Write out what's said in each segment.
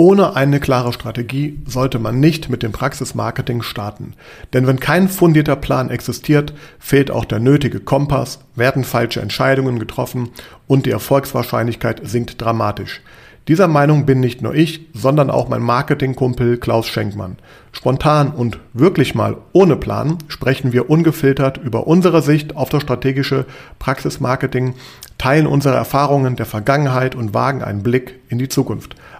Ohne eine klare Strategie sollte man nicht mit dem Praxismarketing starten. Denn wenn kein fundierter Plan existiert, fehlt auch der nötige Kompass, werden falsche Entscheidungen getroffen und die Erfolgswahrscheinlichkeit sinkt dramatisch. Dieser Meinung bin nicht nur ich, sondern auch mein Marketingkumpel Klaus Schenkmann. Spontan und wirklich mal ohne Plan sprechen wir ungefiltert über unsere Sicht auf das strategische Praxismarketing, teilen unsere Erfahrungen der Vergangenheit und wagen einen Blick in die Zukunft.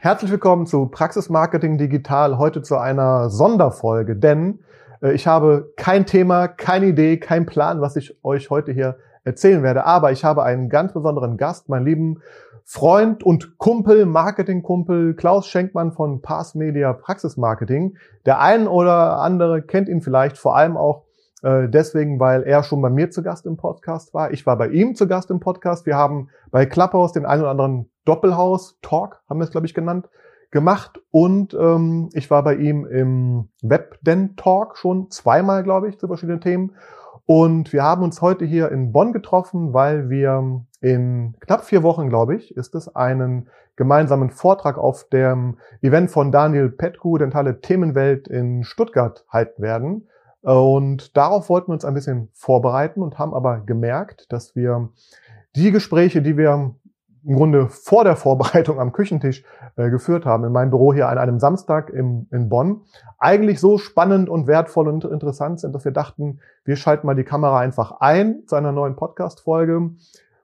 Herzlich willkommen zu Praxis Marketing Digital, heute zu einer Sonderfolge, denn äh, ich habe kein Thema, keine Idee, kein Plan, was ich euch heute hier erzählen werde, aber ich habe einen ganz besonderen Gast, meinen lieben Freund und Kumpel, Marketingkumpel Klaus Schenkmann von Pass Media Praxis Marketing. Der ein oder andere kennt ihn vielleicht vor allem auch äh, deswegen, weil er schon bei mir zu Gast im Podcast war. Ich war bei ihm zu Gast im Podcast. Wir haben bei Clubhouse den einen oder anderen Doppelhaus-Talk, haben wir es, glaube ich, genannt, gemacht. Und ähm, ich war bei ihm im Webden-Talk schon zweimal, glaube ich, zu verschiedenen Themen. Und wir haben uns heute hier in Bonn getroffen, weil wir in knapp vier Wochen, glaube ich, ist es, einen gemeinsamen Vortrag auf dem Event von Daniel Petku, Dentale Themenwelt in Stuttgart halten werden. Und darauf wollten wir uns ein bisschen vorbereiten und haben aber gemerkt, dass wir die Gespräche, die wir im Grunde vor der Vorbereitung am Küchentisch äh, geführt haben, in meinem Büro hier an einem Samstag im, in Bonn, eigentlich so spannend und wertvoll und interessant sind, dass wir dachten, wir schalten mal die Kamera einfach ein zu einer neuen Podcast-Folge.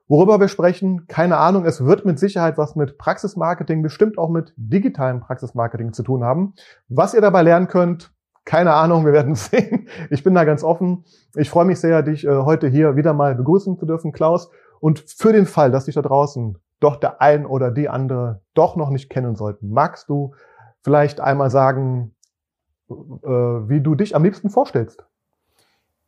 Worüber wir sprechen, keine Ahnung, es wird mit Sicherheit was mit Praxismarketing, bestimmt auch mit digitalem Praxismarketing zu tun haben. Was ihr dabei lernen könnt, keine Ahnung, wir werden sehen. Ich bin da ganz offen. Ich freue mich sehr, dich äh, heute hier wieder mal begrüßen zu dürfen, Klaus. Und für den Fall, dass dich da draußen doch der ein oder die andere doch noch nicht kennen sollten, magst du vielleicht einmal sagen, äh, wie du dich am liebsten vorstellst?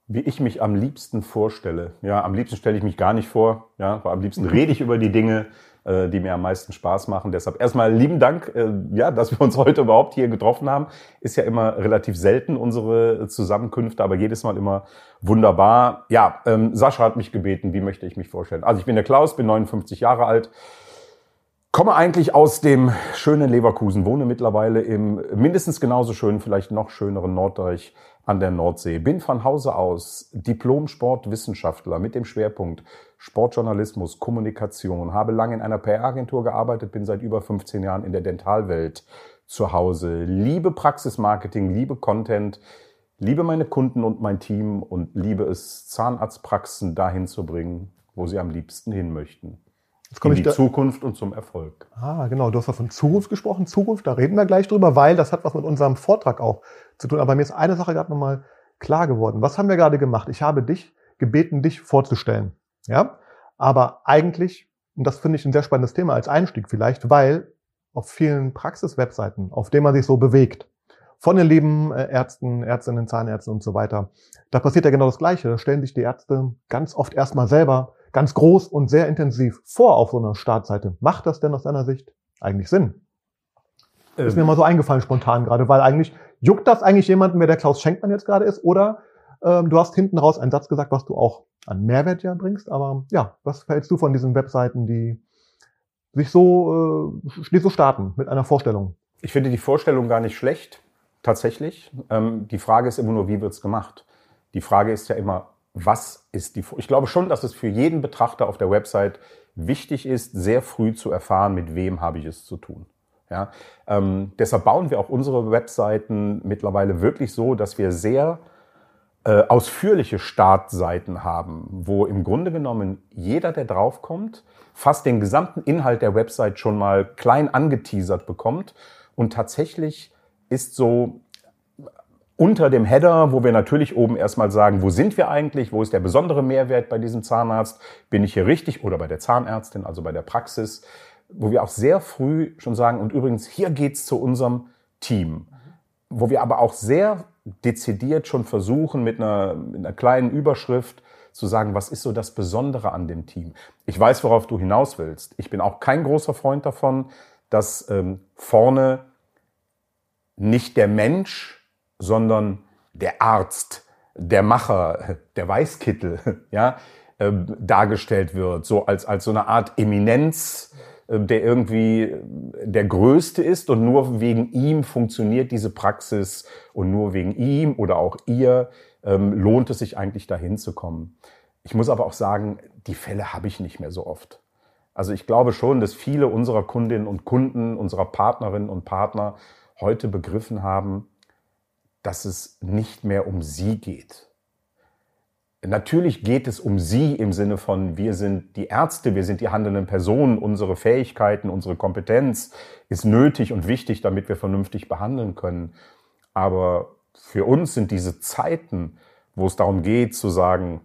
Wie ich mich am liebsten vorstelle. Ja, am liebsten stelle ich mich gar nicht vor. Ja, am liebsten rede ich über die Dinge, äh, die mir am meisten Spaß machen. Deshalb erstmal lieben Dank, äh, ja, dass wir uns heute überhaupt hier getroffen haben. Ist ja immer relativ selten unsere Zusammenkünfte, aber jedes Mal immer wunderbar. Ja, ähm, Sascha hat mich gebeten, wie möchte ich mich vorstellen? Also ich bin der Klaus, bin 59 Jahre alt. Komme eigentlich aus dem schönen Leverkusen, wohne mittlerweile im mindestens genauso schönen, vielleicht noch schöneren Norddeich an der Nordsee. Bin von Hause aus Diplom-Sportwissenschaftler mit dem Schwerpunkt Sportjournalismus, Kommunikation, habe lange in einer PR-Agentur gearbeitet, bin seit über 15 Jahren in der Dentalwelt zu Hause, liebe Praxismarketing, liebe Content, liebe meine Kunden und mein Team und liebe es, Zahnarztpraxen dahin zu bringen, wo sie am liebsten hin möchten. Jetzt komme in die Zukunft und zum Erfolg. Ah, genau. Du hast ja von Zukunft gesprochen. Zukunft, da reden wir gleich drüber, weil das hat was mit unserem Vortrag auch zu tun. Aber mir ist eine Sache gerade nochmal klar geworden. Was haben wir gerade gemacht? Ich habe dich gebeten, dich vorzustellen. Ja? Aber eigentlich, und das finde ich ein sehr spannendes Thema als Einstieg vielleicht, weil auf vielen Praxis-Webseiten, auf denen man sich so bewegt, von den lieben äh, Ärzten, Ärztinnen, Zahnärzten und so weiter, da passiert ja genau das Gleiche. Da stellen sich die Ärzte ganz oft erstmal selber ganz groß und sehr intensiv vor auf so einer Startseite. Macht das denn aus deiner Sicht eigentlich Sinn? Ähm. Ist mir mal so eingefallen spontan gerade, weil eigentlich juckt das eigentlich jemanden, wer der Klaus Schenkmann jetzt gerade ist, oder ähm, du hast hinten raus einen Satz gesagt, was du auch an Mehrwert ja bringst, aber ja, was hältst du von diesen Webseiten, die sich so, äh, die so starten mit einer Vorstellung? Ich finde die Vorstellung gar nicht schlecht, tatsächlich. Ähm, die Frage ist immer nur, wie wird's gemacht? Die Frage ist ja immer, was ist die, ich glaube schon, dass es für jeden Betrachter auf der Website wichtig ist, sehr früh zu erfahren, mit wem habe ich es zu tun. Ja, ähm, deshalb bauen wir auch unsere Webseiten mittlerweile wirklich so, dass wir sehr äh, ausführliche Startseiten haben, wo im Grunde genommen jeder, der draufkommt, fast den gesamten Inhalt der Website schon mal klein angeteasert bekommt. Und tatsächlich ist so unter dem Header, wo wir natürlich oben erstmal sagen, wo sind wir eigentlich, wo ist der besondere Mehrwert bei diesem Zahnarzt, bin ich hier richtig oder bei der Zahnärztin, also bei der Praxis, wo wir auch sehr früh schon sagen, und übrigens, hier geht's zu unserem Team. wo wir aber auch sehr dezidiert schon versuchen, mit einer, mit einer kleinen Überschrift zu sagen, was ist so das Besondere an dem Team? Ich weiß, worauf du hinaus willst. Ich bin auch kein großer Freund davon, dass ähm, vorne nicht der Mensch, sondern der Arzt, der Macher, der Weißkittel, ja, äh, dargestellt wird, so als, als so eine Art Eminenz, der irgendwie der Größte ist und nur wegen ihm funktioniert diese Praxis und nur wegen ihm oder auch ihr ähm, lohnt es sich eigentlich dahin zu kommen. Ich muss aber auch sagen, die Fälle habe ich nicht mehr so oft. Also ich glaube schon, dass viele unserer Kundinnen und Kunden, unserer Partnerinnen und Partner heute begriffen haben, dass es nicht mehr um sie geht. Natürlich geht es um sie im Sinne von, wir sind die Ärzte, wir sind die handelnden Personen, unsere Fähigkeiten, unsere Kompetenz ist nötig und wichtig, damit wir vernünftig behandeln können. Aber für uns sind diese Zeiten, wo es darum geht zu sagen,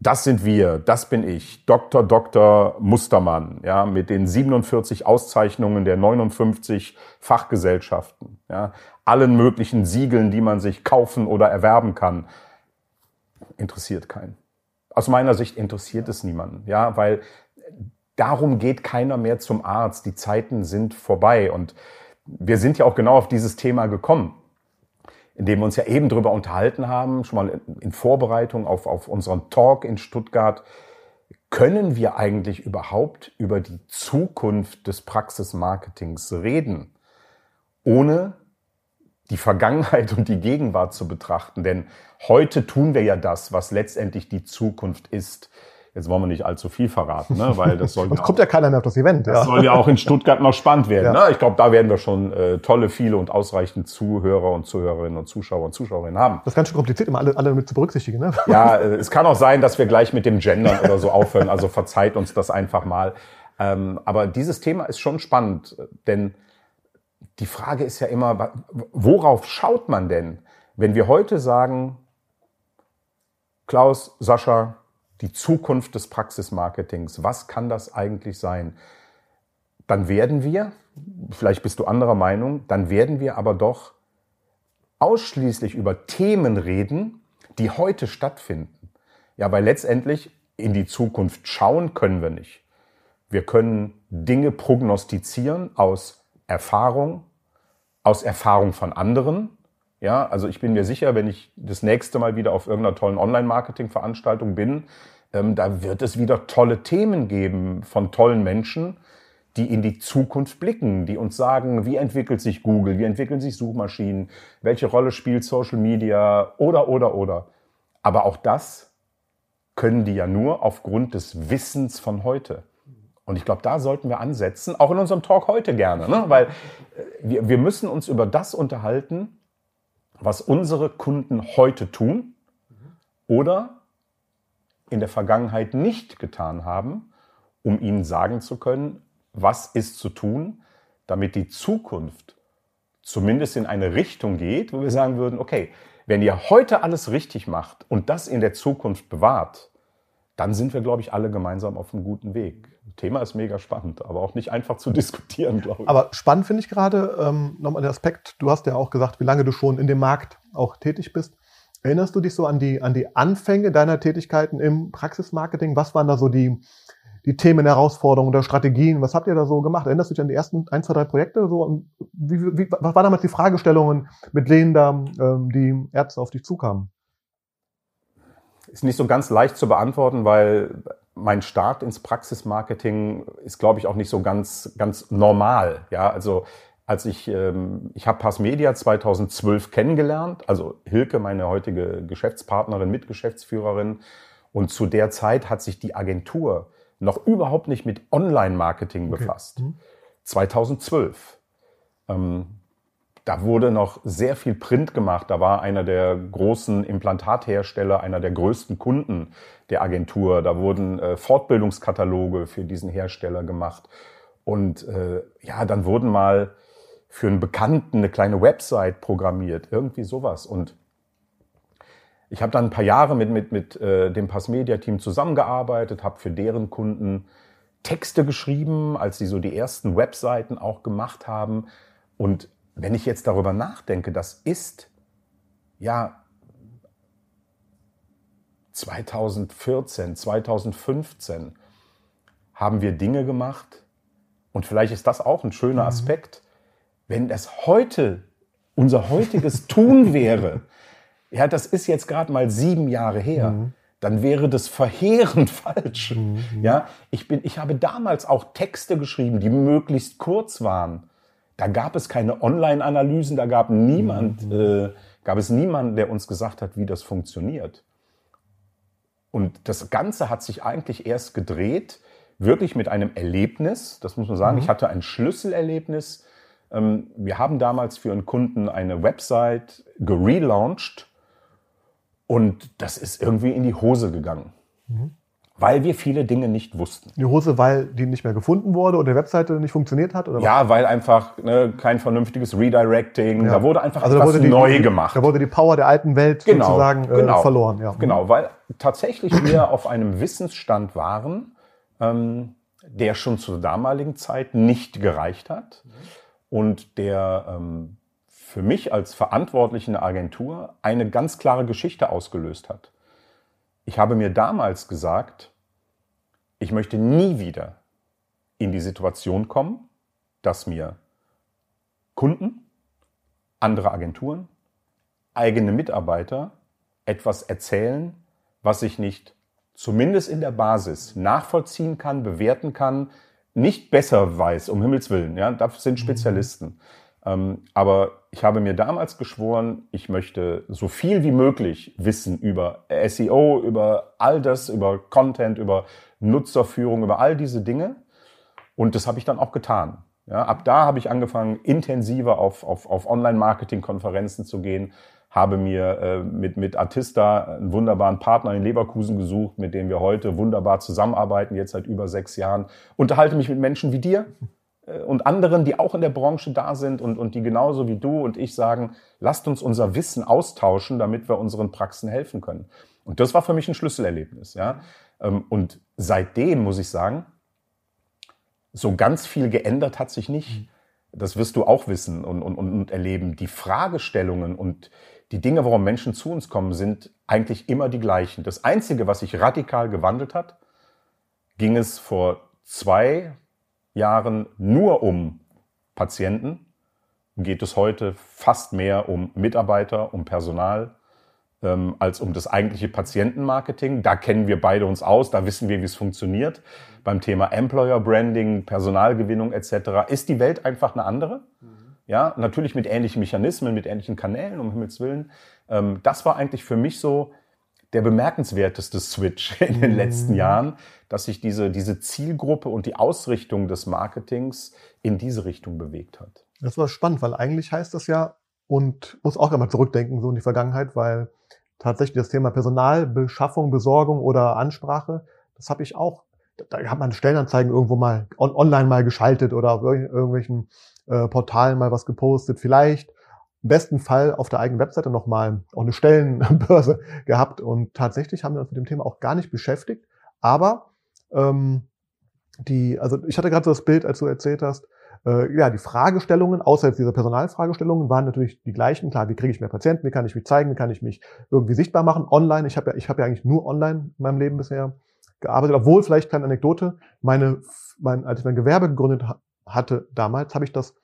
das sind wir, das bin ich, Dr. Dr. Mustermann, ja, mit den 47 Auszeichnungen der 59 Fachgesellschaften, ja, allen möglichen Siegeln, die man sich kaufen oder erwerben kann, interessiert keinen. Aus meiner Sicht interessiert es niemanden, ja, weil darum geht keiner mehr zum Arzt. Die Zeiten sind vorbei und wir sind ja auch genau auf dieses Thema gekommen in dem wir uns ja eben drüber unterhalten haben, schon mal in Vorbereitung auf, auf unseren Talk in Stuttgart. Können wir eigentlich überhaupt über die Zukunft des Praxismarketings reden, ohne die Vergangenheit und die Gegenwart zu betrachten? Denn heute tun wir ja das, was letztendlich die Zukunft ist. Jetzt wollen wir nicht allzu viel verraten, ne? weil das soll. Sonst kommt ja keiner mehr auf das Event. Das ja. soll ja auch in Stuttgart noch spannend werden. Ja. Ne? Ich glaube, da werden wir schon äh, tolle, viele und ausreichend Zuhörer und Zuhörerinnen und Zuschauer und Zuschauerinnen haben. Das ist ganz schön kompliziert, immer alle, alle mit zu berücksichtigen. Ne? Ja, äh, es kann auch sein, dass wir gleich mit dem Gendern oder so aufhören. Also verzeiht uns das einfach mal. Ähm, aber dieses Thema ist schon spannend, denn die Frage ist ja immer, worauf schaut man denn, wenn wir heute sagen, Klaus, Sascha, die Zukunft des Praxismarketings. Was kann das eigentlich sein? Dann werden wir, vielleicht bist du anderer Meinung, dann werden wir aber doch ausschließlich über Themen reden, die heute stattfinden. Ja, weil letztendlich in die Zukunft schauen können wir nicht. Wir können Dinge prognostizieren aus Erfahrung, aus Erfahrung von anderen. Ja, also ich bin mir sicher, wenn ich das nächste Mal wieder auf irgendeiner tollen Online-Marketing-Veranstaltung bin, ähm, da wird es wieder tolle Themen geben von tollen Menschen, die in die Zukunft blicken, die uns sagen, wie entwickelt sich Google, wie entwickeln sich Suchmaschinen, welche Rolle spielt Social Media oder, oder, oder. Aber auch das können die ja nur aufgrund des Wissens von heute. Und ich glaube, da sollten wir ansetzen, auch in unserem Talk heute gerne, ne? weil äh, wir, wir müssen uns über das unterhalten, was unsere Kunden heute tun oder in der Vergangenheit nicht getan haben, um ihnen sagen zu können, was ist zu tun, damit die Zukunft zumindest in eine Richtung geht, wo wir sagen würden, okay, wenn ihr heute alles richtig macht und das in der Zukunft bewahrt, dann sind wir, glaube ich, alle gemeinsam auf einem guten Weg. Thema ist mega spannend, aber auch nicht einfach zu diskutieren, glaube ich. Aber spannend finde ich gerade ähm, nochmal den Aspekt, du hast ja auch gesagt, wie lange du schon in dem Markt auch tätig bist. Erinnerst du dich so an die, an die Anfänge deiner Tätigkeiten im Praxismarketing? Was waren da so die, die Themen, Herausforderungen oder Strategien? Was habt ihr da so gemacht? Erinnerst du dich an die ersten ein, zwei, drei Projekte? So, wie, wie, was waren damals die Fragestellungen, mit denen da ähm, die Ärzte auf dich zukamen? Ist nicht so ganz leicht zu beantworten, weil mein Start ins Praxismarketing ist, glaube ich, auch nicht so ganz, ganz normal. Ja, also als ich, ähm, ich habe Passmedia 2012 kennengelernt, also Hilke, meine heutige Geschäftspartnerin, Mitgeschäftsführerin. Und zu der Zeit hat sich die Agentur noch überhaupt nicht mit Online-Marketing okay. befasst. Mhm. 2012. Ähm, da wurde noch sehr viel Print gemacht. Da war einer der großen Implantathersteller, einer der größten Kunden der Agentur. Da wurden äh, Fortbildungskataloge für diesen Hersteller gemacht. Und äh, ja, dann wurden mal für einen Bekannten eine kleine Website programmiert, irgendwie sowas. Und ich habe dann ein paar Jahre mit, mit, mit äh, dem Passmedia-Team zusammengearbeitet, habe für deren Kunden Texte geschrieben, als sie so die ersten Webseiten auch gemacht haben. Und wenn ich jetzt darüber nachdenke, das ist ja 2014, 2015 haben wir Dinge gemacht und vielleicht ist das auch ein schöner mhm. Aspekt, wenn das heute unser heutiges Tun wäre, ja, das ist jetzt gerade mal sieben Jahre her. Mhm dann wäre das verheerend falsch. Mhm. Ja, ich bin, ich habe damals auch Texte geschrieben, die möglichst kurz waren. Da gab es keine Online-Analysen, da gab niemand, mhm. äh, gab es niemanden, der uns gesagt hat, wie das funktioniert. Und das Ganze hat sich eigentlich erst gedreht, wirklich mit einem Erlebnis. Das muss man sagen. Mhm. Ich hatte ein Schlüsselerlebnis. Ähm, wir haben damals für einen Kunden eine Website gelauncht und das ist irgendwie in die Hose gegangen. Mhm. Weil wir viele Dinge nicht wussten. Die Hose, weil die nicht mehr gefunden wurde oder die Webseite nicht funktioniert hat? Oder ja, was? weil einfach ne, kein vernünftiges Redirecting, ja. da wurde einfach also etwas die, neu gemacht. Da wurde die Power der alten Welt genau, sozusagen äh, genau, verloren. Ja. Genau, weil tatsächlich wir auf einem Wissensstand waren, ähm, der schon zur damaligen Zeit nicht gereicht hat und der ähm, für mich als Verantwortlichen der Agentur eine ganz klare Geschichte ausgelöst hat. Ich habe mir damals gesagt, ich möchte nie wieder in die Situation kommen, dass mir Kunden, andere Agenturen, eigene Mitarbeiter etwas erzählen, was ich nicht zumindest in der Basis nachvollziehen kann, bewerten kann, nicht besser weiß, um Himmels Willen. Ja, dafür sind Spezialisten. Ähm, aber ich habe mir damals geschworen, ich möchte so viel wie möglich wissen über SEO, über all das, über Content, über Nutzerführung, über all diese Dinge. Und das habe ich dann auch getan. Ja, ab da habe ich angefangen, intensiver auf, auf, auf Online-Marketing-Konferenzen zu gehen, habe mir äh, mit, mit Artista einen wunderbaren Partner in Leverkusen gesucht, mit dem wir heute wunderbar zusammenarbeiten, jetzt seit über sechs Jahren, unterhalte mich mit Menschen wie dir, und anderen, die auch in der Branche da sind und, und die genauso wie du und ich sagen, lasst uns unser Wissen austauschen, damit wir unseren Praxen helfen können. Und das war für mich ein Schlüsselerlebnis. Ja? Ähm, und seitdem muss ich sagen, so ganz viel geändert hat sich nicht. Das wirst du auch wissen und, und, und erleben. Die Fragestellungen und die Dinge, warum Menschen zu uns kommen, sind eigentlich immer die gleichen. Das Einzige, was sich radikal gewandelt hat, ging es vor zwei, Jahren nur um Patienten, geht es heute fast mehr um Mitarbeiter, um Personal, ähm, als um das eigentliche Patientenmarketing. Da kennen wir beide uns aus, da wissen wir, wie es funktioniert. Beim Thema Employer Branding, Personalgewinnung etc. ist die Welt einfach eine andere. Ja, natürlich mit ähnlichen Mechanismen, mit ähnlichen Kanälen, um Himmels Willen. Ähm, das war eigentlich für mich so der bemerkenswerteste Switch in den letzten mhm. Jahren, dass sich diese, diese Zielgruppe und die Ausrichtung des Marketings in diese Richtung bewegt hat. Das war spannend, weil eigentlich heißt das ja, und muss auch einmal zurückdenken, so in die Vergangenheit, weil tatsächlich das Thema Personalbeschaffung, Besorgung oder Ansprache, das habe ich auch, da hat man Stellenanzeigen irgendwo mal on, online mal geschaltet oder auf irgendwelchen äh, Portalen mal was gepostet. Vielleicht im besten Fall auf der eigenen Webseite nochmal auch eine Stellenbörse gehabt. Und tatsächlich haben wir uns mit dem Thema auch gar nicht beschäftigt. Aber ähm, die, also ich hatte gerade so das Bild, als du erzählt hast, äh, ja, die Fragestellungen, außer jetzt dieser Personalfragestellungen, waren natürlich die gleichen. Klar, wie kriege ich mehr Patienten, wie kann ich mich zeigen, wie kann ich mich irgendwie sichtbar machen, online. Ich habe ja, ich habe ja eigentlich nur online in meinem Leben bisher gearbeitet, obwohl vielleicht keine Anekdote, meine, mein, als ich mein Gewerbe gegründet hatte damals, habe ich das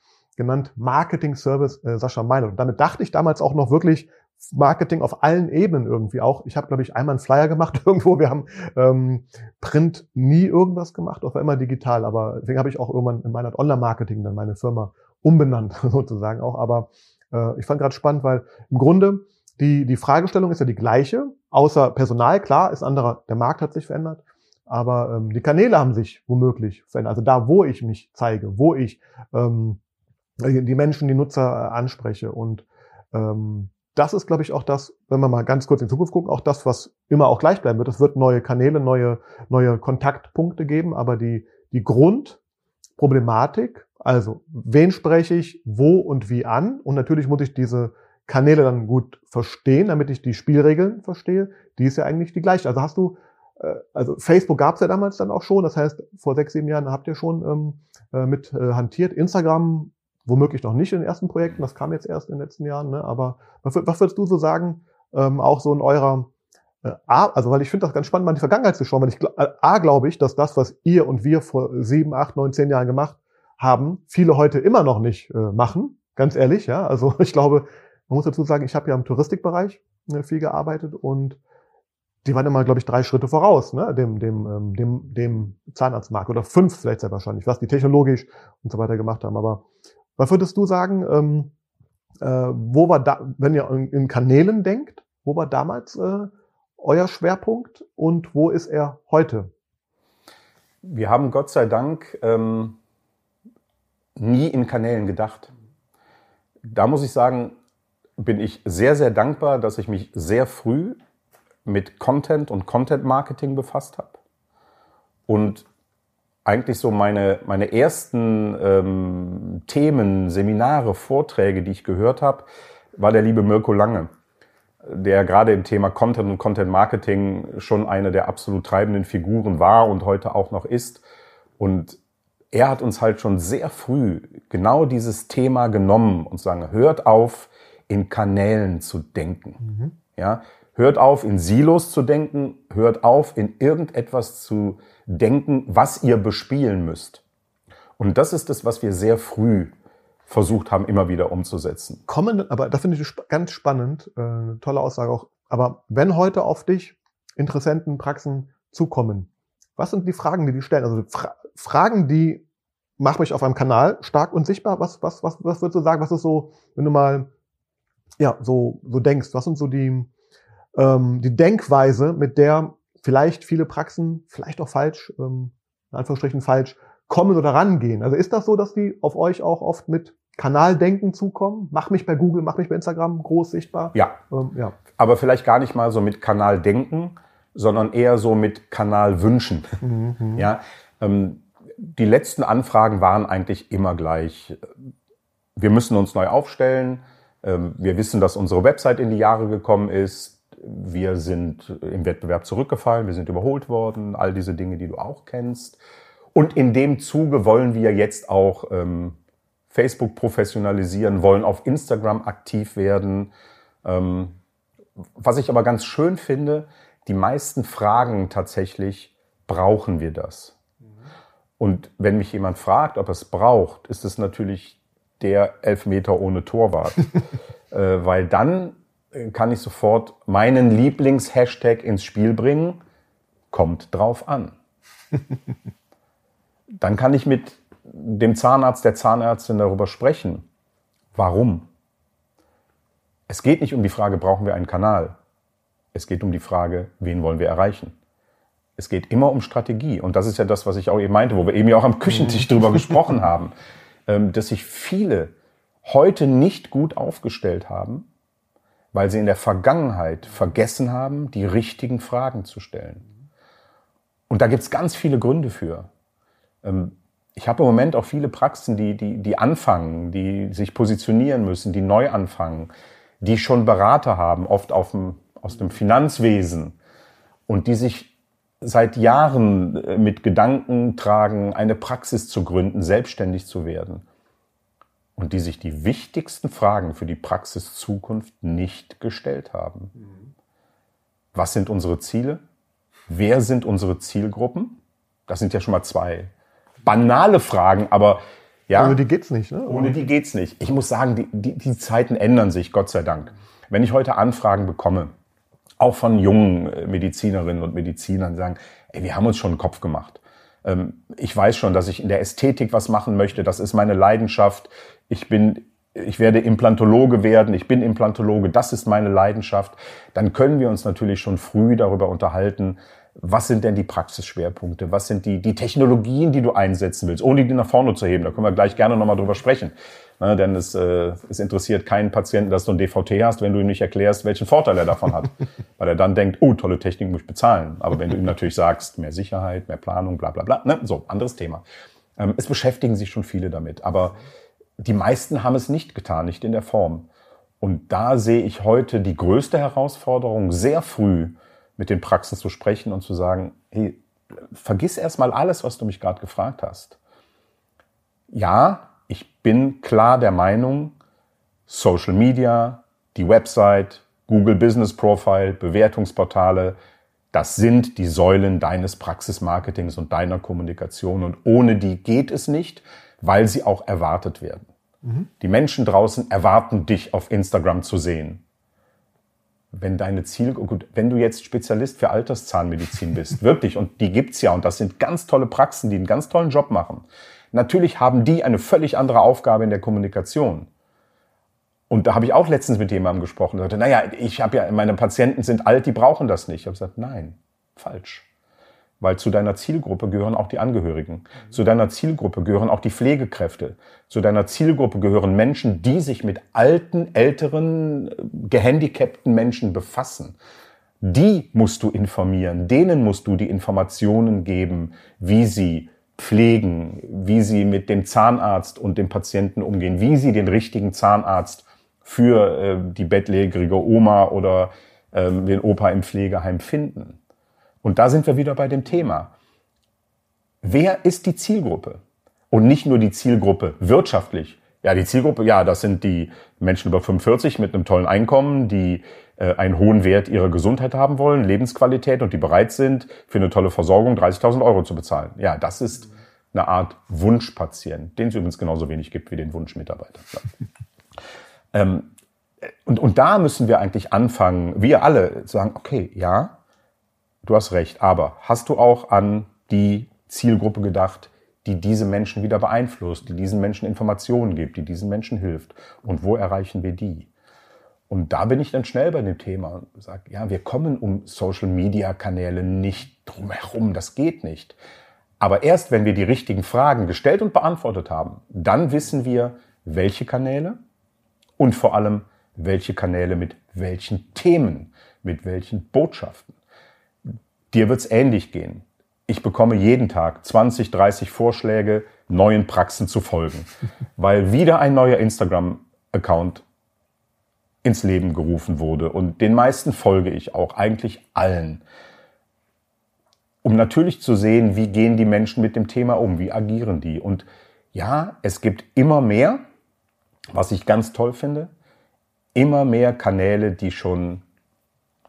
genannt Marketing Service äh, Sascha Meinl. Und damit dachte ich damals auch noch wirklich Marketing auf allen Ebenen irgendwie auch. Ich habe, glaube ich, einmal einen Flyer gemacht irgendwo. Wir haben ähm, Print nie irgendwas gemacht, auch immer digital. Aber deswegen habe ich auch irgendwann in meiner Online-Marketing dann meine Firma umbenannt, sozusagen auch. Aber äh, ich fand gerade spannend, weil im Grunde die, die Fragestellung ist ja die gleiche, außer Personal, klar, ist anderer, der Markt hat sich verändert. Aber ähm, die Kanäle haben sich womöglich verändert. Also da, wo ich mich zeige, wo ich ähm, die Menschen, die Nutzer äh, anspreche. Und ähm, das ist, glaube ich, auch das, wenn wir mal ganz kurz in Zukunft gucken, auch das, was immer auch gleich bleiben wird. Es wird neue Kanäle, neue, neue Kontaktpunkte geben, aber die, die Grundproblematik, also wen spreche ich wo und wie an? Und natürlich muss ich diese Kanäle dann gut verstehen, damit ich die Spielregeln verstehe. Die ist ja eigentlich die gleiche. Also hast du, äh, also Facebook gab es ja damals dann auch schon, das heißt, vor sechs, sieben Jahren habt ihr schon ähm, äh, mit äh, hantiert. Instagram womöglich noch nicht in den ersten Projekten, das kam jetzt erst in den letzten Jahren, ne? aber was, was würdest du so sagen, ähm, auch so in eurer äh, A, also weil ich finde das ganz spannend, mal in die Vergangenheit zu schauen, weil ich äh, A, glaube ich, dass das, was ihr und wir vor sieben, acht, neun, zehn Jahren gemacht haben, viele heute immer noch nicht äh, machen, ganz ehrlich, ja. Also ich glaube, man muss dazu sagen, ich habe ja im Touristikbereich äh, viel gearbeitet und die waren immer, glaube ich, drei Schritte voraus, ne, dem, dem, ähm, dem, dem Zahnarztmarkt oder fünf vielleicht sehr wahrscheinlich, was die technologisch und so weiter gemacht haben. Aber was würdest du sagen, ähm, äh, wo war da, wenn ihr in, in Kanälen denkt, wo war damals äh, euer Schwerpunkt und wo ist er heute? Wir haben Gott sei Dank ähm, nie in Kanälen gedacht. Da muss ich sagen, bin ich sehr, sehr dankbar, dass ich mich sehr früh mit Content und Content Marketing befasst habe. Und eigentlich so meine, meine ersten ähm, Themen, Seminare, Vorträge, die ich gehört habe, war der liebe Mirko Lange, der gerade im Thema Content und Content Marketing schon eine der absolut treibenden Figuren war und heute auch noch ist. Und er hat uns halt schon sehr früh genau dieses Thema genommen und sagen, hört auf, in Kanälen zu denken. Mhm. Ja, hört auf, in Silos zu denken, hört auf, in irgendetwas zu denken, was ihr bespielen müsst. Und das ist das, was wir sehr früh versucht haben, immer wieder umzusetzen. Kommen, aber da finde ich ganz spannend, äh, tolle Aussage auch. Aber wenn heute auf dich Interessenten, Praxen zukommen, was sind die Fragen, die die stellen? Also Fra Fragen, die mach mich auf einem Kanal stark und sichtbar. Was, was, was, was würdest du sagen? Was ist so, wenn du mal ja so so denkst? Was sind so die ähm, die Denkweise, mit der vielleicht viele Praxen, vielleicht auch falsch, ähm, in Anführungsstrichen falsch, kommen oder rangehen. Also ist das so, dass die auf euch auch oft mit Kanaldenken zukommen? Mach mich bei Google, mach mich bei Instagram groß sichtbar? Ja. Ähm, ja. Aber vielleicht gar nicht mal so mit Kanaldenken, sondern eher so mit Kanalwünschen. Mhm. Ja. Ähm, die letzten Anfragen waren eigentlich immer gleich. Wir müssen uns neu aufstellen. Ähm, wir wissen, dass unsere Website in die Jahre gekommen ist wir sind im Wettbewerb zurückgefallen, wir sind überholt worden, all diese Dinge, die du auch kennst. Und in dem Zuge wollen wir jetzt auch ähm, Facebook professionalisieren, wollen auf Instagram aktiv werden. Ähm, was ich aber ganz schön finde, die meisten fragen tatsächlich, brauchen wir das? Und wenn mich jemand fragt, ob es braucht, ist es natürlich der Elfmeter ohne Torwart. äh, weil dann kann ich sofort meinen Lieblingshashtag ins Spiel bringen. Kommt drauf an. Dann kann ich mit dem Zahnarzt, der Zahnärztin darüber sprechen. Warum? Es geht nicht um die Frage, brauchen wir einen Kanal? Es geht um die Frage, wen wollen wir erreichen? Es geht immer um Strategie. Und das ist ja das, was ich auch eben meinte, wo wir eben ja auch am Küchentisch mhm. drüber gesprochen haben, ähm, dass sich viele heute nicht gut aufgestellt haben, weil sie in der Vergangenheit vergessen haben, die richtigen Fragen zu stellen. Und da gibt's ganz viele Gründe für. Ähm, ich habe im Moment auch viele Praxen, die, die, die anfangen, die sich positionieren müssen, die neu anfangen, die schon Berater haben, oft auf dem, aus dem Finanzwesen und die sich seit Jahren äh, mit Gedanken tragen, eine Praxis zu gründen, selbstständig zu werden und die sich die wichtigsten Fragen für die Praxis Zukunft nicht gestellt haben. Was sind unsere Ziele? Wer sind unsere Zielgruppen? Das sind ja schon mal zwei banale Fragen, aber ja. Ohne die geht's nicht, ne? Ohne die geht's nicht. Ich muss sagen, die, die, die Zeiten ändern sich, Gott sei Dank. Wenn ich heute Anfragen bekomme, auch von jungen äh, Medizinerinnen und Medizinern, sagen, ey, wir haben uns schon einen Kopf gemacht. Ähm, ich weiß schon, dass ich in der Ästhetik was machen möchte. Das ist meine Leidenschaft ich bin, ich werde Implantologe werden, ich bin Implantologe, das ist meine Leidenschaft, dann können wir uns natürlich schon früh darüber unterhalten, was sind denn die Praxisschwerpunkte, was sind die, die Technologien, die du einsetzen willst, ohne die nach vorne zu heben. Da können wir gleich gerne nochmal drüber sprechen. Ne, denn es, äh, es interessiert keinen Patienten, dass du ein DVT hast, wenn du ihm nicht erklärst, welchen Vorteil er davon hat. Weil er dann denkt, oh, tolle Technik muss ich bezahlen. Aber wenn du ihm natürlich sagst, mehr Sicherheit, mehr Planung, bla bla bla, ne, so, anderes Thema. Ähm, es beschäftigen sich schon viele damit. Aber die meisten haben es nicht getan, nicht in der Form. Und da sehe ich heute die größte Herausforderung, sehr früh mit den Praxen zu sprechen und zu sagen, hey, vergiss erstmal alles, was du mich gerade gefragt hast. Ja, ich bin klar der Meinung, Social Media, die Website, Google Business Profile, Bewertungsportale, das sind die Säulen deines Praxismarketings und deiner Kommunikation. Und ohne die geht es nicht, weil sie auch erwartet werden. Mhm. Die Menschen draußen erwarten dich auf Instagram zu sehen. Wenn deine Ziel, gut, wenn du jetzt Spezialist für Alterszahnmedizin bist, wirklich, und die gibt's ja, und das sind ganz tolle Praxen, die einen ganz tollen Job machen. Natürlich haben die eine völlig andere Aufgabe in der Kommunikation. Und da habe ich auch letztens mit jemandem gesprochen, der sagte, naja, ich habe ja, meine Patienten sind alt, die brauchen das nicht. Ich habe gesagt, nein, falsch. Weil zu deiner Zielgruppe gehören auch die Angehörigen. Mhm. Zu deiner Zielgruppe gehören auch die Pflegekräfte. Zu deiner Zielgruppe gehören Menschen, die sich mit alten, älteren, gehandicapten Menschen befassen. Die musst du informieren. Denen musst du die Informationen geben, wie sie pflegen, wie sie mit dem Zahnarzt und dem Patienten umgehen, wie sie den richtigen Zahnarzt für äh, die bettlägerige Oma oder äh, den Opa im Pflegeheim finden. Und da sind wir wieder bei dem Thema. Wer ist die Zielgruppe? Und nicht nur die Zielgruppe wirtschaftlich. Ja, die Zielgruppe, ja, das sind die Menschen über 45 mit einem tollen Einkommen, die äh, einen hohen Wert ihrer Gesundheit haben wollen, Lebensqualität und die bereit sind, für eine tolle Versorgung 30.000 Euro zu bezahlen. Ja, das ist eine Art Wunschpatient, den es übrigens genauso wenig gibt wie den Wunschmitarbeiter. Ähm, und, und da müssen wir eigentlich anfangen, wir alle zu sagen, okay, ja, du hast recht, aber hast du auch an die Zielgruppe gedacht, die diese Menschen wieder beeinflusst, die diesen Menschen Informationen gibt, die diesen Menschen hilft? Und wo erreichen wir die? Und da bin ich dann schnell bei dem Thema und sage, ja, wir kommen um Social-Media-Kanäle nicht drum herum, das geht nicht. Aber erst wenn wir die richtigen Fragen gestellt und beantwortet haben, dann wissen wir, welche Kanäle, und vor allem, welche Kanäle mit welchen Themen, mit welchen Botschaften. Dir wird's ähnlich gehen. Ich bekomme jeden Tag 20, 30 Vorschläge, neuen Praxen zu folgen, weil wieder ein neuer Instagram-Account ins Leben gerufen wurde. Und den meisten folge ich auch, eigentlich allen. Um natürlich zu sehen, wie gehen die Menschen mit dem Thema um, wie agieren die. Und ja, es gibt immer mehr, was ich ganz toll finde, immer mehr Kanäle, die schon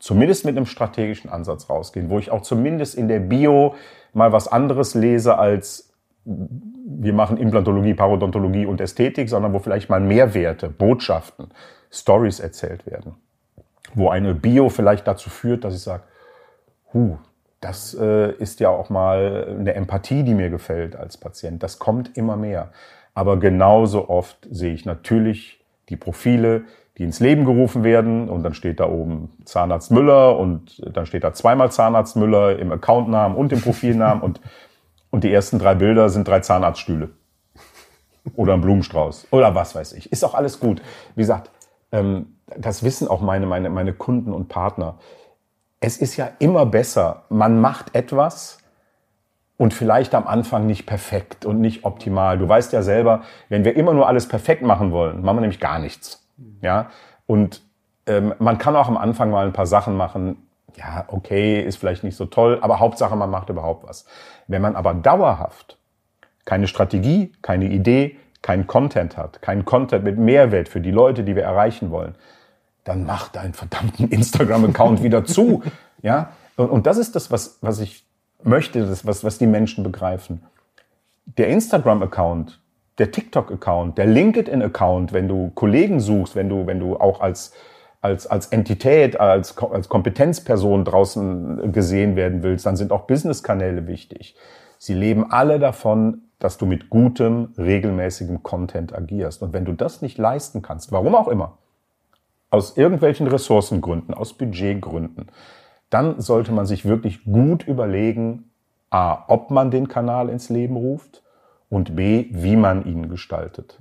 zumindest mit einem strategischen Ansatz rausgehen, wo ich auch zumindest in der Bio mal was anderes lese als wir machen Implantologie, Parodontologie und Ästhetik, sondern wo vielleicht mal Mehrwerte, Botschaften, Stories erzählt werden. Wo eine Bio vielleicht dazu führt, dass ich sage, huh, das äh, ist ja auch mal eine Empathie, die mir gefällt als Patient. Das kommt immer mehr. Aber genauso oft sehe ich natürlich die Profile, die ins Leben gerufen werden und dann steht da oben Zahnarzt Müller und dann steht da zweimal Zahnarzt Müller im Accountnamen und im Profilnamen und, und die ersten drei Bilder sind drei Zahnarztstühle. Oder ein Blumenstrauß. Oder was weiß ich. Ist auch alles gut. Wie gesagt, ähm, das wissen auch meine, meine, meine Kunden und Partner. Es ist ja immer besser, man macht etwas, und vielleicht am Anfang nicht perfekt und nicht optimal. Du weißt ja selber, wenn wir immer nur alles perfekt machen wollen, machen wir nämlich gar nichts. Ja, und ähm, man kann auch am Anfang mal ein paar Sachen machen. Ja, okay, ist vielleicht nicht so toll, aber Hauptsache, man macht überhaupt was. Wenn man aber dauerhaft keine Strategie, keine Idee, keinen Content hat, keinen Content mit Mehrwert für die Leute, die wir erreichen wollen, dann macht deinen verdammten Instagram-Account wieder zu. Ja, und, und das ist das, was, was ich möchte, das, was, was die Menschen begreifen. Der Instagram-Account, der TikTok-Account, der LinkedIn-Account, wenn du Kollegen suchst, wenn du, wenn du auch als, als, als Entität, als, als Kompetenzperson draußen gesehen werden willst, dann sind auch Business-Kanäle wichtig. Sie leben alle davon, dass du mit gutem, regelmäßigem Content agierst. Und wenn du das nicht leisten kannst, warum auch immer, aus irgendwelchen Ressourcengründen, aus Budgetgründen, dann sollte man sich wirklich gut überlegen, a, ob man den Kanal ins Leben ruft und b, wie man ihn gestaltet.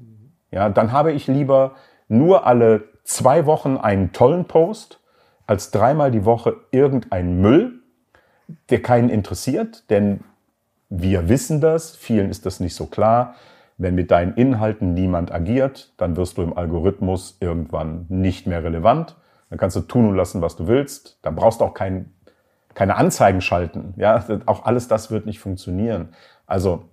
Ja, dann habe ich lieber nur alle zwei Wochen einen tollen Post, als dreimal die Woche irgendein Müll, der keinen interessiert, denn wir wissen das, vielen ist das nicht so klar. Wenn mit deinen Inhalten niemand agiert, dann wirst du im Algorithmus irgendwann nicht mehr relevant dann kannst du tun und lassen, was du willst. Dann brauchst du auch kein, keine Anzeigen schalten. Ja, auch alles das wird nicht funktionieren. Also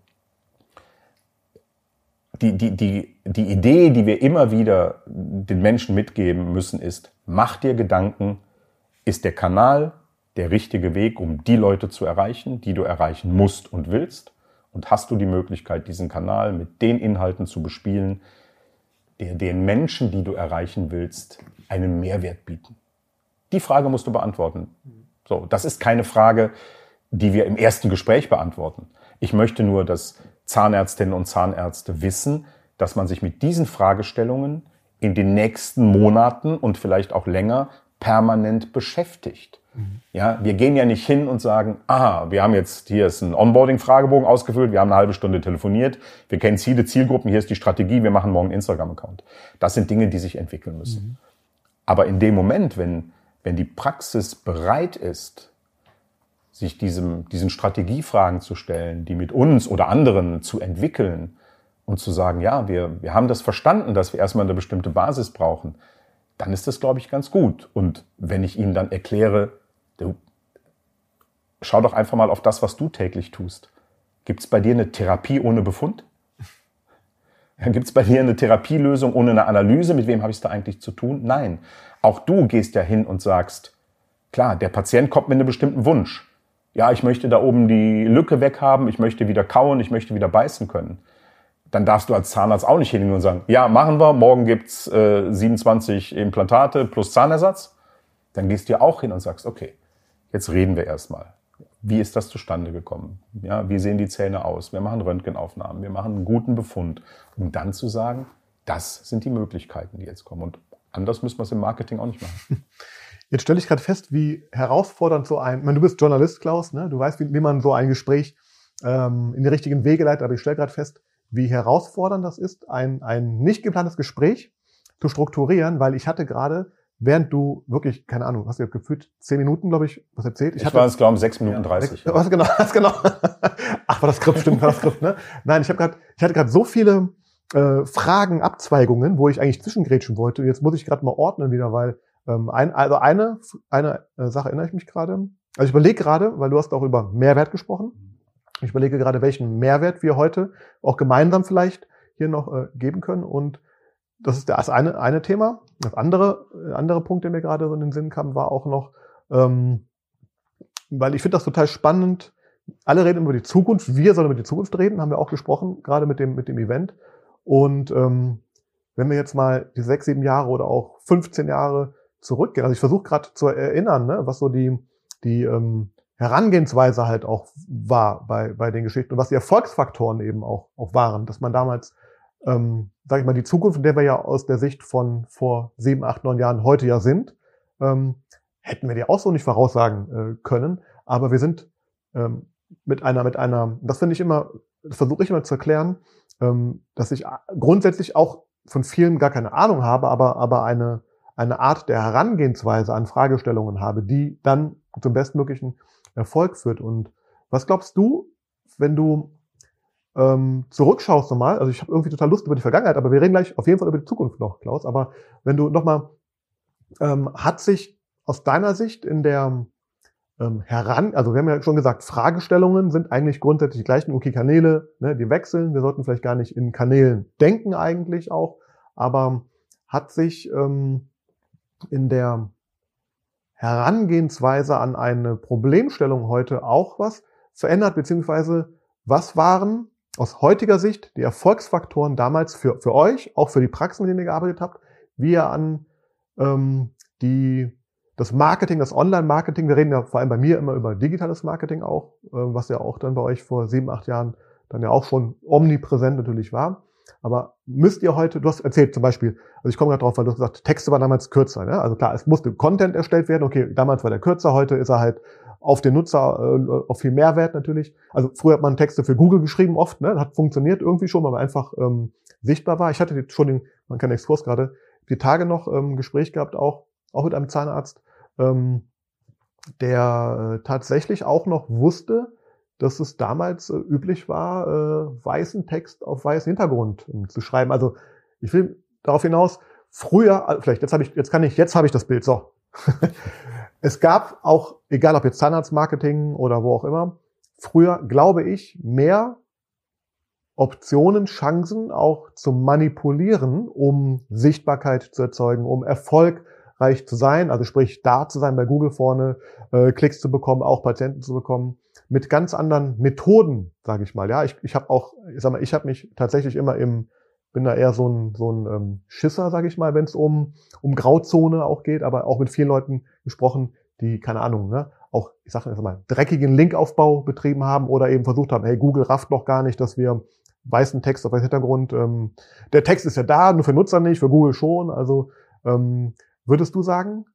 die, die, die, die Idee, die wir immer wieder den Menschen mitgeben müssen, ist, mach dir Gedanken, ist der Kanal der richtige Weg, um die Leute zu erreichen, die du erreichen musst und willst? Und hast du die Möglichkeit, diesen Kanal mit den Inhalten zu bespielen, der den Menschen, die du erreichen willst, einen Mehrwert bieten? Die Frage musst du beantworten. So, das ist keine Frage, die wir im ersten Gespräch beantworten. Ich möchte nur, dass Zahnärztinnen und Zahnärzte wissen, dass man sich mit diesen Fragestellungen in den nächsten Monaten und vielleicht auch länger permanent beschäftigt. Mhm. Ja, wir gehen ja nicht hin und sagen, aha, wir haben jetzt, hier ist ein Onboarding-Fragebogen ausgefüllt, wir haben eine halbe Stunde telefoniert, wir kennen Ziele, Zielgruppen, hier ist die Strategie, wir machen morgen einen Instagram-Account. Das sind Dinge, die sich entwickeln müssen. Mhm. Aber in dem Moment, wenn, wenn die Praxis bereit ist, sich diesem, diesen Strategiefragen zu stellen, die mit uns oder anderen zu entwickeln und zu sagen, ja, wir, wir haben das verstanden, dass wir erstmal eine bestimmte Basis brauchen, dann ist das, glaube ich, ganz gut. Und wenn ich Ihnen dann erkläre, du, schau doch einfach mal auf das, was du täglich tust. Gibt es bei dir eine Therapie ohne Befund? Gibt es bei dir eine Therapielösung ohne eine Analyse? Mit wem habe ich es da eigentlich zu tun? Nein. Auch du gehst ja hin und sagst, klar, der Patient kommt mit einem bestimmten Wunsch ja, ich möchte da oben die Lücke weghaben, ich möchte wieder kauen, ich möchte wieder beißen können. Dann darfst du als Zahnarzt auch nicht hingehen und sagen, ja, machen wir, morgen gibt's äh, 27 Implantate plus Zahnersatz. Dann gehst du ja auch hin und sagst, okay, jetzt reden wir erstmal. Wie ist das zustande gekommen? Ja, wie sehen die Zähne aus? Wir machen Röntgenaufnahmen, wir machen einen guten Befund, um dann zu sagen, das sind die Möglichkeiten, die jetzt kommen. Und anders müssen wir es im Marketing auch nicht machen. Jetzt stelle ich gerade fest, wie herausfordernd so ein, ich meine, du bist Journalist, Klaus, ne? du weißt, wie, wie man so ein Gespräch ähm, in die richtigen Wege leitet, aber ich stelle gerade fest, wie herausfordernd das ist, ein, ein nicht geplantes Gespräch zu strukturieren, weil ich hatte gerade, während du wirklich, keine Ahnung, hast du ja gefühlt zehn Minuten, glaube ich, was erzählt? Ich, ich hatte, war es, glaube ich, sechs Minuten dreißig. Ja. Was genau, was genau. Ach, war das Skript, stimmt, war das Skript, ne? Nein, ich habe gerade, ich hatte gerade so viele äh, Fragen, Abzweigungen, wo ich eigentlich zwischengrätschen wollte. Jetzt muss ich gerade mal ordnen wieder, weil ähm, ein, also eine, eine äh, Sache erinnere ich mich gerade. Also ich überlege gerade, weil du hast auch über Mehrwert gesprochen. Ich überlege gerade, welchen Mehrwert wir heute auch gemeinsam vielleicht hier noch äh, geben können. Und das ist das eine, eine Thema. Das andere, äh, andere Punkt, der mir gerade so in den Sinn kam, war auch noch, ähm, weil ich finde das total spannend. Alle reden über die Zukunft. Wir sollen über die Zukunft reden, haben wir auch gesprochen, gerade mit dem, mit dem Event. Und ähm, wenn wir jetzt mal die sechs, sieben Jahre oder auch 15 Jahre zurückgehen. Also ich versuche gerade zu erinnern, ne, was so die, die ähm, Herangehensweise halt auch war bei, bei den Geschichten und was die Erfolgsfaktoren eben auch, auch waren, dass man damals, ähm, sage ich mal, die Zukunft, in der wir ja aus der Sicht von vor sieben, acht, neun Jahren heute ja sind, ähm, hätten wir die auch so nicht voraussagen äh, können. Aber wir sind ähm, mit einer, mit einer, das finde ich immer, das versuche ich immer zu erklären, ähm, dass ich grundsätzlich auch von vielen gar keine Ahnung habe, aber, aber eine, eine Art der Herangehensweise an Fragestellungen habe, die dann zum bestmöglichen Erfolg führt. Und was glaubst du, wenn du ähm, zurückschaust nochmal, also ich habe irgendwie total Lust über die Vergangenheit, aber wir reden gleich auf jeden Fall über die Zukunft noch, Klaus, aber wenn du nochmal, ähm, hat sich aus deiner Sicht in der ähm, heran, also wir haben ja schon gesagt, Fragestellungen sind eigentlich grundsätzlich die gleichen, okay, Kanäle, ne, die wechseln, wir sollten vielleicht gar nicht in Kanälen denken eigentlich auch, aber hat sich ähm, in der Herangehensweise an eine Problemstellung heute auch was verändert, beziehungsweise was waren aus heutiger Sicht die Erfolgsfaktoren damals für, für euch, auch für die Praxen, mit denen ihr gearbeitet habt, wie ihr an ähm, die, das Marketing, das Online-Marketing, wir reden ja vor allem bei mir immer über digitales Marketing auch, äh, was ja auch dann bei euch vor sieben, acht Jahren dann ja auch schon omnipräsent natürlich war. Aber müsst ihr heute, du hast erzählt zum Beispiel, also ich komme gerade drauf, weil du hast gesagt, Texte waren damals kürzer. Ne? Also klar, es musste Content erstellt werden. Okay, damals war der kürzer, heute ist er halt auf den Nutzer äh, auf viel Mehrwert natürlich. Also früher hat man Texte für Google geschrieben oft, ne? hat funktioniert irgendwie schon, weil man einfach ähm, sichtbar war. Ich hatte schon den, man kann Exkurs gerade, die Tage noch ähm, Gespräch gehabt, auch, auch mit einem Zahnarzt, ähm, der äh, tatsächlich auch noch wusste, dass es damals äh, üblich war, äh, weißen Text auf weißen Hintergrund äh, zu schreiben. Also ich will darauf hinaus, früher, also vielleicht jetzt habe ich, jetzt kann ich, jetzt habe ich das Bild. So. es gab auch, egal ob jetzt Zahnarztmarketing oder wo auch immer, früher, glaube ich, mehr Optionen, Chancen auch zu manipulieren, um Sichtbarkeit zu erzeugen, um erfolgreich zu sein, also sprich da zu sein bei Google vorne, äh, Klicks zu bekommen, auch Patienten zu bekommen, mit ganz anderen Methoden, sage ich mal. Ja, ich, ich habe auch, ich sag mal, ich habe mich tatsächlich immer im bin da eher so ein, so ein ähm, Schisser, sage ich mal, wenn es um, um Grauzone auch geht, aber auch mit vielen Leuten gesprochen, die, keine Ahnung, ne, auch, ich sage jetzt mal, dreckigen Linkaufbau betrieben haben oder eben versucht haben, hey, Google rafft noch gar nicht, dass wir weißen Text auf dem Hintergrund, ähm, der Text ist ja da, nur für Nutzer nicht, für Google schon. Also ähm, würdest du sagen,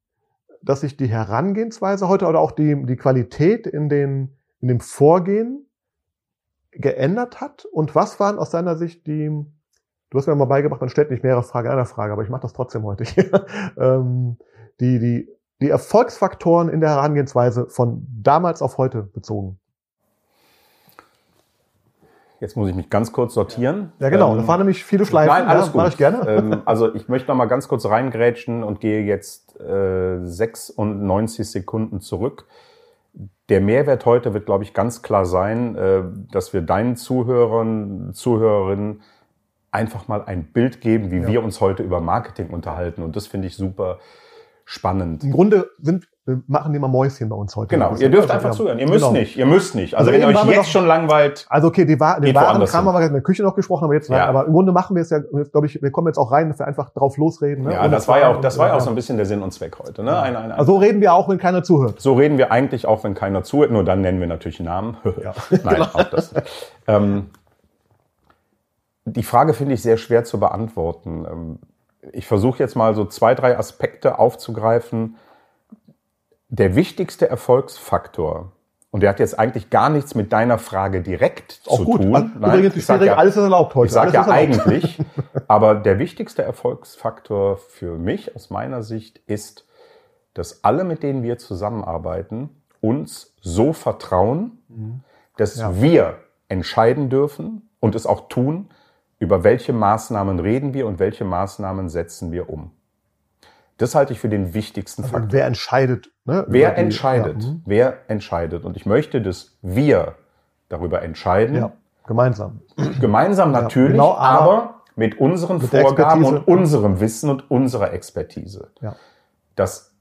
dass sich die Herangehensweise heute oder auch die, die Qualität in, den, in dem Vorgehen geändert hat? Und was waren aus deiner Sicht die, Du hast mir mal beigebracht, man stellt nicht mehrere Fragen einer Frage, aber ich mache das trotzdem heute hier. ähm, die, die, die Erfolgsfaktoren in der Herangehensweise von damals auf heute bezogen. Jetzt muss ich mich ganz kurz sortieren. Ja, genau. Ähm, da fahren nämlich viele Schleifen. Nein, alles ja, gut. ich gerne. Ähm, also ich möchte noch mal ganz kurz reingrätschen und gehe jetzt äh, 96 Sekunden zurück. Der Mehrwert heute wird, glaube ich, ganz klar sein, äh, dass wir deinen Zuhörern, Zuhörerinnen einfach mal ein Bild geben, wie ja. wir uns heute über Marketing unterhalten. Und das finde ich super spannend. Im Grunde sind, wir machen immer Mäuschen bei uns heute. Genau, ihr dürft also, einfach zuhören. Ihr müsst genau. nicht, ihr müsst nicht. Also, also wenn ihr euch jetzt noch, schon langweilt. Also okay, die, Wa die Waren Kram haben wir in der Küche noch gesprochen, aber jetzt ja. aber im Grunde machen wir es ja, glaube ich, wir kommen jetzt auch rein, dass wir einfach drauf losreden. Ne? Ja, das war ja auch, das war ja auch so ein bisschen der Sinn und Zweck heute. Ne? Ein, ein, ein, also so reden wir auch, wenn keiner zuhört. So reden wir eigentlich auch, wenn keiner zuhört. Nur dann nennen wir natürlich Namen. Ja. Nein, genau. auch das. Ähm, die Frage finde ich sehr schwer zu beantworten. Ich versuche jetzt mal so zwei, drei Aspekte aufzugreifen. Der wichtigste Erfolgsfaktor, und der hat jetzt eigentlich gar nichts mit deiner Frage direkt Auch zu gut. tun. Also, Nein, übrigens, ich sage ja, alles ist erlaubt heute. Ich sage ja eigentlich, aber der wichtigste Erfolgsfaktor für mich aus meiner Sicht ist, dass alle, mit denen wir zusammenarbeiten, uns so vertrauen, mhm. dass ja. wir entscheiden dürfen und es auch tun, über welche Maßnahmen reden wir und welche Maßnahmen setzen wir um. Das halte ich für den wichtigsten also Faktor. Wer entscheidet? Ne, wer die, entscheidet? Ja. Hm. Wer entscheidet? Und ich möchte, dass wir darüber entscheiden. Ja, gemeinsam. Gemeinsam natürlich, ja, genau, aber, aber, mit unseren mit Vorgaben und unserem Wissen und unserer Expertise. Ja. Dass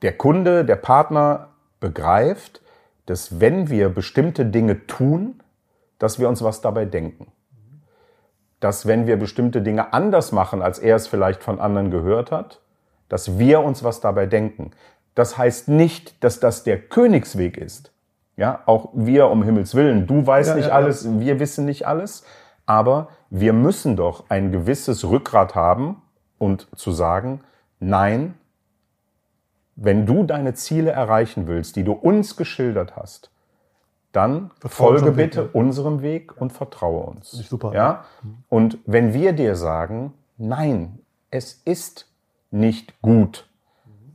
der Kunde, der Partner begreift, dass wenn wir bestimmte Dinge tun, dass wir uns was dabei denken dass wenn wir bestimmte Dinge anders machen, als er es vielleicht von anderen gehört hat, dass wir uns was dabei denken. Das heißt nicht, dass das der Königsweg ist. Ja, auch wir um Himmels Willen. Du weißt ja, nicht ja, alles, ja. wir wissen nicht alles. Aber wir müssen doch ein gewisses Rückgrat haben und zu sagen, nein, wenn du deine Ziele erreichen willst, die du uns geschildert hast, dann Vertraue folge bitte Weg, ja. unserem Weg und vertraue uns. Super. Ja? Und wenn wir dir sagen, nein, es ist nicht gut,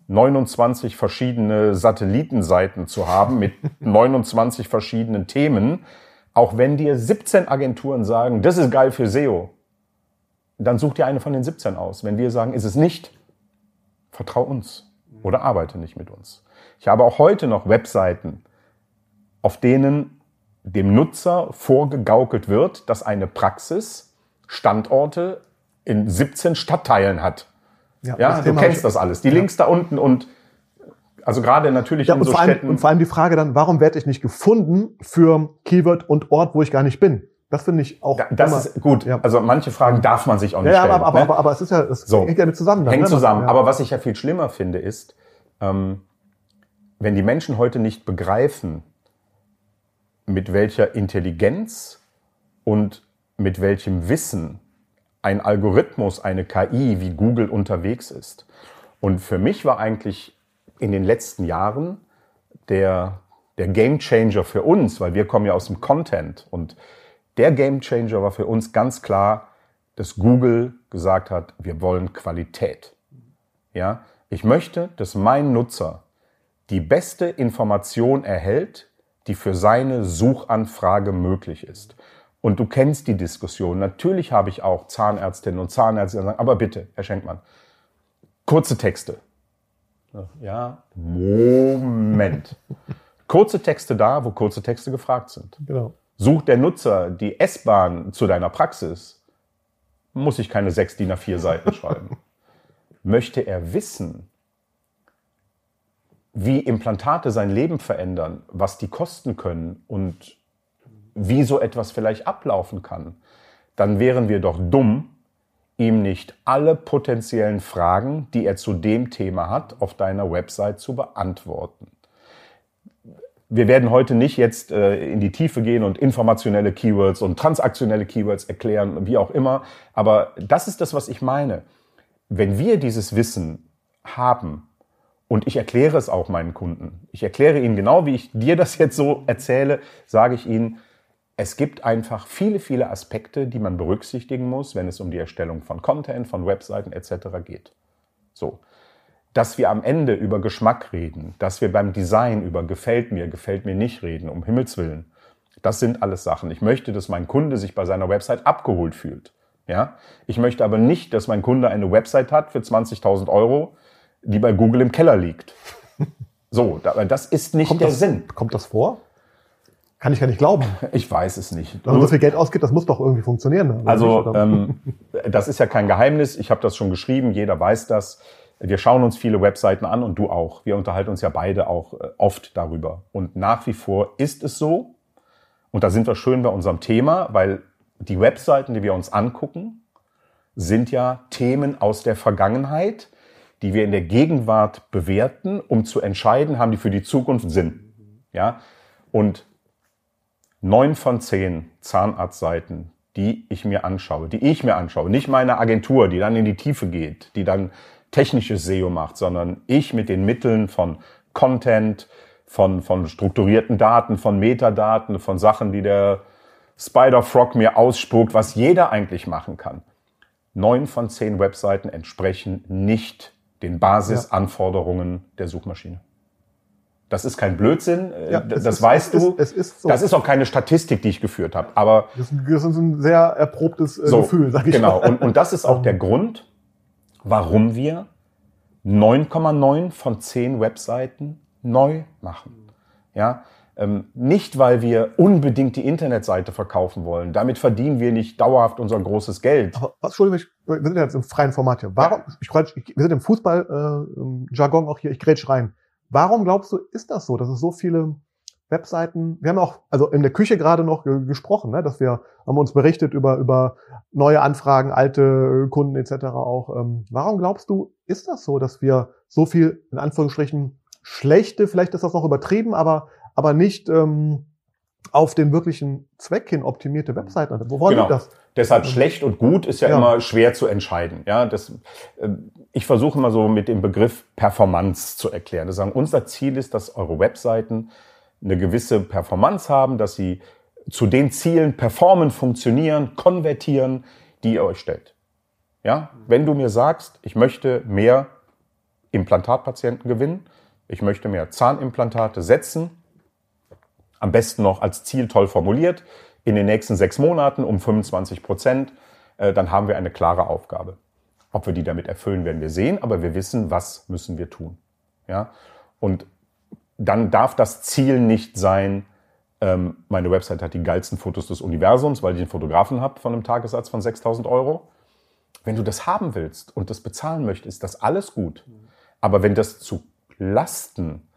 29 verschiedene Satellitenseiten zu haben mit 29 verschiedenen Themen, auch wenn dir 17 Agenturen sagen, das ist geil für SEO, dann such dir eine von den 17 aus. Wenn wir sagen, ist es nicht, vertrau uns oder arbeite nicht mit uns. Ich habe auch heute noch Webseiten, auf denen dem Nutzer vorgegaukelt wird, dass eine Praxis Standorte in 17 Stadtteilen hat. Ja, ja du kennst das alles. Die ja. Links da unten und also gerade natürlich ja, in so allem, Städten. Und vor allem die Frage dann, warum werde ich nicht gefunden für Keyword und Ort, wo ich gar nicht bin? Das finde ich auch. Das immer, ist gut. Ja. Also manche Fragen darf man sich auch nicht ja, stellen. Aber, aber, ne? aber, aber, es ist ja, es so. hängt ja mit zusammen. Dann, hängt ne? zusammen. Aber was ich ja viel schlimmer finde, ist, ähm, wenn die Menschen heute nicht begreifen, mit welcher Intelligenz und mit welchem Wissen ein Algorithmus, eine KI wie Google unterwegs ist. Und für mich war eigentlich in den letzten Jahren der, der Game Changer für uns, weil wir kommen ja aus dem Content und der Game Changer war für uns ganz klar, dass Google gesagt hat, wir wollen Qualität. Ja, ich möchte, dass mein Nutzer die beste Information erhält, die für seine Suchanfrage möglich ist. Und du kennst die Diskussion. Natürlich habe ich auch Zahnärztinnen und Zahnärzte, die sagen, aber bitte, Herr Schenkmann, kurze Texte. Ja, Moment. kurze Texte da, wo kurze Texte gefragt sind. Genau. Sucht der Nutzer die S-Bahn zu deiner Praxis, muss ich keine sechs DIN A4 Seiten schreiben. Möchte er wissen, wie Implantate sein Leben verändern, was die kosten können und wie so etwas vielleicht ablaufen kann, dann wären wir doch dumm, ihm nicht alle potenziellen Fragen, die er zu dem Thema hat, auf deiner Website zu beantworten. Wir werden heute nicht jetzt äh, in die Tiefe gehen und informationelle Keywords und transaktionelle Keywords erklären, wie auch immer, aber das ist das, was ich meine. Wenn wir dieses Wissen haben, und ich erkläre es auch meinen Kunden. Ich erkläre ihnen genau, wie ich dir das jetzt so erzähle, sage ich ihnen, es gibt einfach viele, viele Aspekte, die man berücksichtigen muss, wenn es um die Erstellung von Content, von Webseiten etc. geht. So. Dass wir am Ende über Geschmack reden, dass wir beim Design über gefällt mir, gefällt mir nicht reden, um Himmels Willen. Das sind alles Sachen. Ich möchte, dass mein Kunde sich bei seiner Website abgeholt fühlt. Ja? Ich möchte aber nicht, dass mein Kunde eine Website hat für 20.000 Euro, die bei Google im Keller liegt. So, das ist nicht kommt der das, Sinn. Kommt das vor? Kann ich gar nicht glauben. Ich weiß es nicht. Wenn man so viel Geld ausgibt, das muss doch irgendwie funktionieren. Ne? Also ähm, das ist ja kein Geheimnis. Ich habe das schon geschrieben. Jeder weiß das. Wir schauen uns viele Webseiten an und du auch. Wir unterhalten uns ja beide auch äh, oft darüber. Und nach wie vor ist es so. Und da sind wir schön bei unserem Thema, weil die Webseiten, die wir uns angucken, sind ja Themen aus der Vergangenheit, die wir in der Gegenwart bewerten, um zu entscheiden, haben die für die Zukunft Sinn. Ja? Und neun von zehn Zahnarztseiten, die ich mir anschaue, die ich mir anschaue, nicht meine Agentur, die dann in die Tiefe geht, die dann technisches SEO macht, sondern ich mit den Mitteln von Content, von, von strukturierten Daten, von Metadaten, von Sachen, die der Spider-Frog mir ausspuckt, was jeder eigentlich machen kann. Neun von zehn Webseiten entsprechen nicht den Basisanforderungen der Suchmaschine. Das ist kein Blödsinn, äh, ja, das ist, weißt es du. Ist, es ist so. Das ist auch keine Statistik, die ich geführt habe. Aber das ist ein sehr erprobtes äh, so, Gefühl, sag ich genau. mal. Genau. Und, und das ist auch der Grund, warum wir 9,9 von 10 Webseiten neu machen. Ja, ähm, nicht, weil wir unbedingt die Internetseite verkaufen wollen. Damit verdienen wir nicht dauerhaft unser großes Geld. Aber, Entschuldigung, wir sind jetzt im freien Format hier. Warum, ja. ich, ich, wir sind im Fußball-Jargon äh, auch hier, ich grätsch rein. Warum glaubst du, ist das so, dass es so viele Webseiten, wir haben auch, also in der Küche gerade noch gesprochen, ne, dass wir haben uns berichtet über, über neue Anfragen, alte Kunden etc. auch. Ähm, warum glaubst du, ist das so, dass wir so viel, in Anführungsstrichen, schlechte, vielleicht ist das noch übertrieben, aber aber nicht ähm, auf den wirklichen Zweck hin optimierte Webseiten. Woran genau. liegt das? Deshalb schlecht und gut ist ja, ja, immer schwer zu entscheiden. Ja, das, äh, ich versuche mal so mit dem Begriff Performance zu erklären. Das sagen, unser Ziel ist, dass eure Webseiten eine gewisse Performance haben, dass sie zu den Zielen performen, funktionieren, konvertieren, die ihr euch stellt. Ja, wenn du mir sagst, ich möchte mehr Implantatpatienten gewinnen, ich möchte mehr Zahnimplantate setzen, am besten noch als Ziel toll formuliert, in den nächsten sechs Monaten um 25 Prozent, äh, dann haben wir eine klare Aufgabe. Ob wir die damit erfüllen, werden wir sehen, aber wir wissen, was müssen wir tun. Ja? Und dann darf das Ziel nicht sein, ähm, meine Website hat die geilsten Fotos des Universums, weil ich einen Fotografen habe von einem Tagessatz von 6000 Euro. Wenn du das haben willst und das bezahlen möchtest, ist das alles gut. Aber wenn das zu Lasten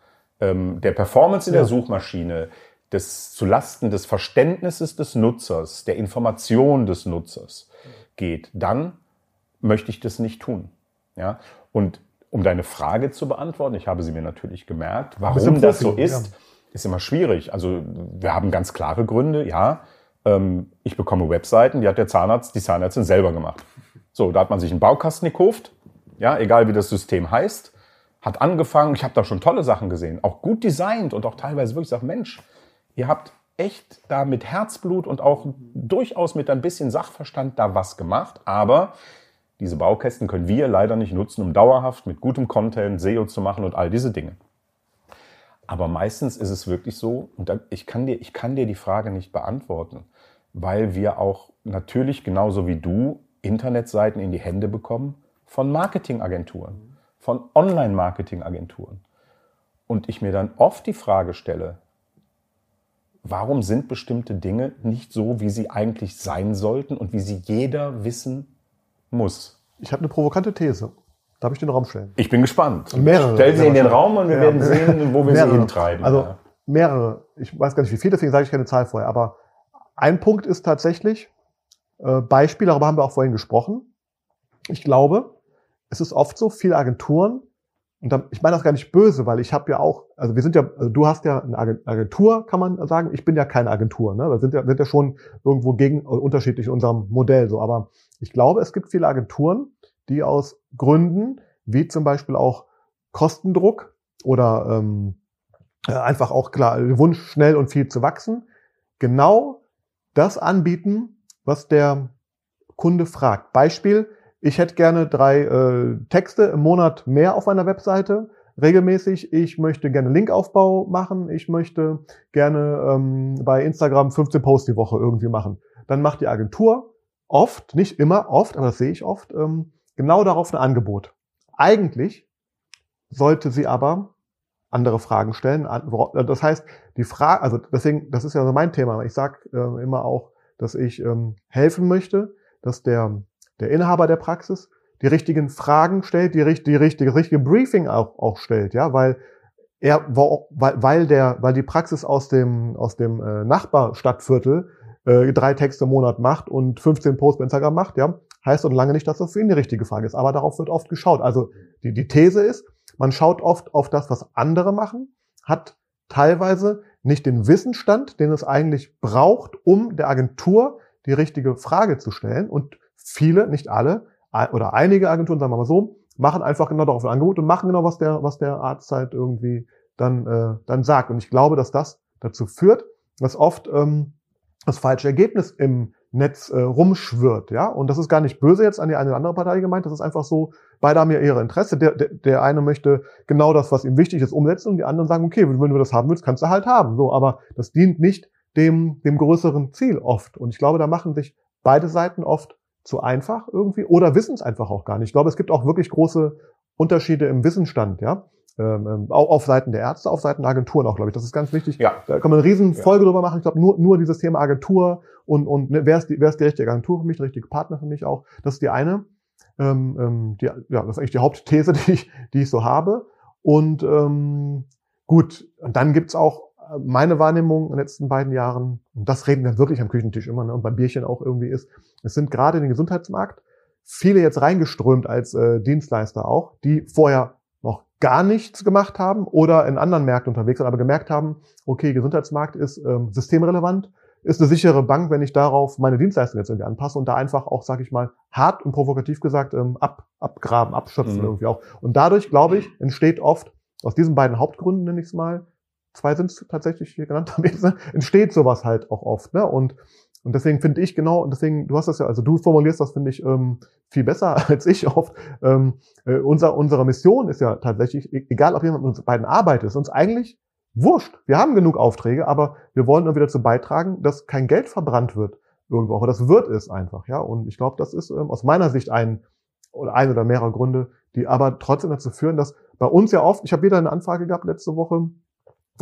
ähm, der Performance in der Suchmaschine, des, zu Lasten des Verständnisses des Nutzers, der Information des Nutzers geht, dann möchte ich das nicht tun. Ja? Und um deine Frage zu beantworten, ich habe sie mir natürlich gemerkt, warum das so ist, ja. ist immer schwierig. Also wir haben ganz klare Gründe, ja. Ähm, ich bekomme Webseiten, die hat der Zahnarzt, die Zahnärztin selber gemacht. So, da hat man sich einen Baukasten gekauft, ja, egal wie das System heißt, hat angefangen, ich habe da schon tolle Sachen gesehen, auch gut designt und auch teilweise wirklich gesagt, Mensch, Ihr habt echt da mit Herzblut und auch durchaus mit ein bisschen Sachverstand da was gemacht, aber diese Baukästen können wir leider nicht nutzen, um dauerhaft mit gutem Content SEO zu machen und all diese Dinge. Aber meistens ist es wirklich so, und ich kann dir, ich kann dir die Frage nicht beantworten, weil wir auch natürlich genauso wie du Internetseiten in die Hände bekommen von Marketingagenturen, von Online-Marketingagenturen. Und ich mir dann oft die Frage stelle, warum sind bestimmte Dinge nicht so, wie sie eigentlich sein sollten und wie sie jeder wissen muss? Ich habe eine provokante These. Darf ich den Raum stellen? Ich bin gespannt. Mehrere. Stell sie in den. Raum und wir Ja. werden sehen, wo wir Mehrere. sie hintreiben. Also Ja. mehrere. Ich weiß gar nicht wie viel, deswegen sage ich keine Zahl vorher. Aber ein Punkt ist tatsächlich, äh, Beispiel, darüber haben wir auch vorhin gesprochen. Ich glaube, es ist oft so, viele Agenturen, und da, ich meine das gar nicht böse, weil ich habe ja auch, also wir sind ja, also du hast ja eine Agen- Agentur, kann man sagen. Ich bin ja keine Agentur. Ne? Wir sind ja, sind ja schon irgendwo gegen äh, unterschiedlich in unserem Modell so. Aber ich glaube, es gibt viele Agenturen, die aus Gründen, wie zum Beispiel auch Kostendruck oder ähm, äh, einfach auch klar, Wunsch, schnell und viel zu wachsen, genau das anbieten, was der Kunde fragt. Beispiel, ich hätte gerne drei äh, Texte im Monat mehr auf meiner Webseite, regelmäßig. Ich möchte gerne Linkaufbau machen. Ich möchte gerne ähm, bei Instagram 15 Posts die Woche irgendwie machen. Dann macht die Agentur oft, nicht immer, oft, aber das sehe ich oft, ähm, genau darauf ein Angebot. Eigentlich sollte sie aber andere Fragen stellen. Wora- Das heißt, die Frage, also deswegen, das ist ja so mein Thema. Ich sage äh, immer auch, dass ich ähm, helfen möchte, dass der, der Inhaber der Praxis die richtigen Fragen stellt, die, die richtige, richtige Briefing auch, auch stellt, ja, weil er, weil der, weil die Praxis aus dem, aus dem äh, Nachbarstadtviertel äh, drei Texte im Monat macht und 15 Posts bei Instagram macht, ja, heißt und lange nicht, dass das für ihn die richtige Frage ist. Aber darauf wird oft geschaut. Also die, die These ist, man schaut oft auf das, was andere machen, hat teilweise nicht den Wissensstand, den es eigentlich braucht, um der Agentur die richtige Frage zu stellen. Und viele, nicht alle, oder einige Agenturen, sagen wir mal so, machen einfach genau darauf ein Angebot und machen genau, was der, was der Arzt halt irgendwie dann, äh, dann sagt. Und ich glaube, dass das dazu führt, dass oft ähm, das falsche Ergebnis im Netz äh, rumschwirrt, ja. Und das ist gar nicht böse jetzt an die eine oder andere Partei gemeint. Das ist einfach so, beide haben ja ihre Interesse. Der, der, der eine möchte genau das, was ihm wichtig ist, umsetzen und die anderen sagen, okay, wenn du das haben willst, kannst du halt haben. So, aber das dient nicht dem, dem größeren Ziel oft. Und ich glaube, da machen sich beide Seiten oft zu einfach irgendwie oder wissen es einfach auch gar nicht. Ich glaube, es gibt auch wirklich große Unterschiede im Wissensstand, ja. Ähm, ähm, auch auf Seiten der Ärzte, auf Seiten der Agenturen auch, glaube ich. Das ist ganz wichtig. Ja. Da kann man eine riesen Folge drüber machen. Ich glaube, nur, nur dieses Thema Agentur und, und ne, wer, ist die, wer ist die richtige Agentur für mich, der richtige Partner für mich auch. Das ist die eine. Ähm, ähm, die, ja, das ist eigentlich die Hauptthese, die ich, die ich so habe. Und ähm, gut, und dann gibt's auch meine Wahrnehmung in den letzten beiden Jahren, und das reden wir wirklich am Küchentisch immer, ne, und beim Bierchen auch irgendwie ist, es sind gerade in den Gesundheitsmarkt viele jetzt reingeströmt als äh, Dienstleister auch, die vorher noch gar nichts gemacht haben oder in anderen Märkten unterwegs sind, aber gemerkt haben, okay, Gesundheitsmarkt ist ähm, systemrelevant, ist eine sichere Bank, wenn ich darauf meine Dienstleistung jetzt irgendwie anpasse und da einfach auch, sage ich mal, hart und provokativ gesagt, ähm, ab, abgraben, abschöpfen Mhm. irgendwie auch. Und dadurch, glaube ich, entsteht oft aus diesen beiden Hauptgründen, nenne ich es mal, zwei sind es tatsächlich hier genannt, entsteht sowas halt auch oft. Ne? Und, und deswegen finde ich genau, und deswegen, du hast das ja, also du formulierst das, finde ich, ähm, viel besser als ich oft. Ähm, äh, unser, unsere Mission ist ja tatsächlich, e- egal ob jemand mit uns beiden arbeitet, ist uns eigentlich wurscht. Wir haben genug Aufträge, aber wir wollen irgendwie dazu beitragen, dass kein Geld verbrannt wird irgendwo, aber das wird es einfach, ja. Und ich glaube, das ist ähm, aus meiner Sicht ein oder ein oder mehrere Gründe, die aber trotzdem dazu führen, dass bei uns ja oft, ich habe wieder eine Anfrage gehabt letzte Woche,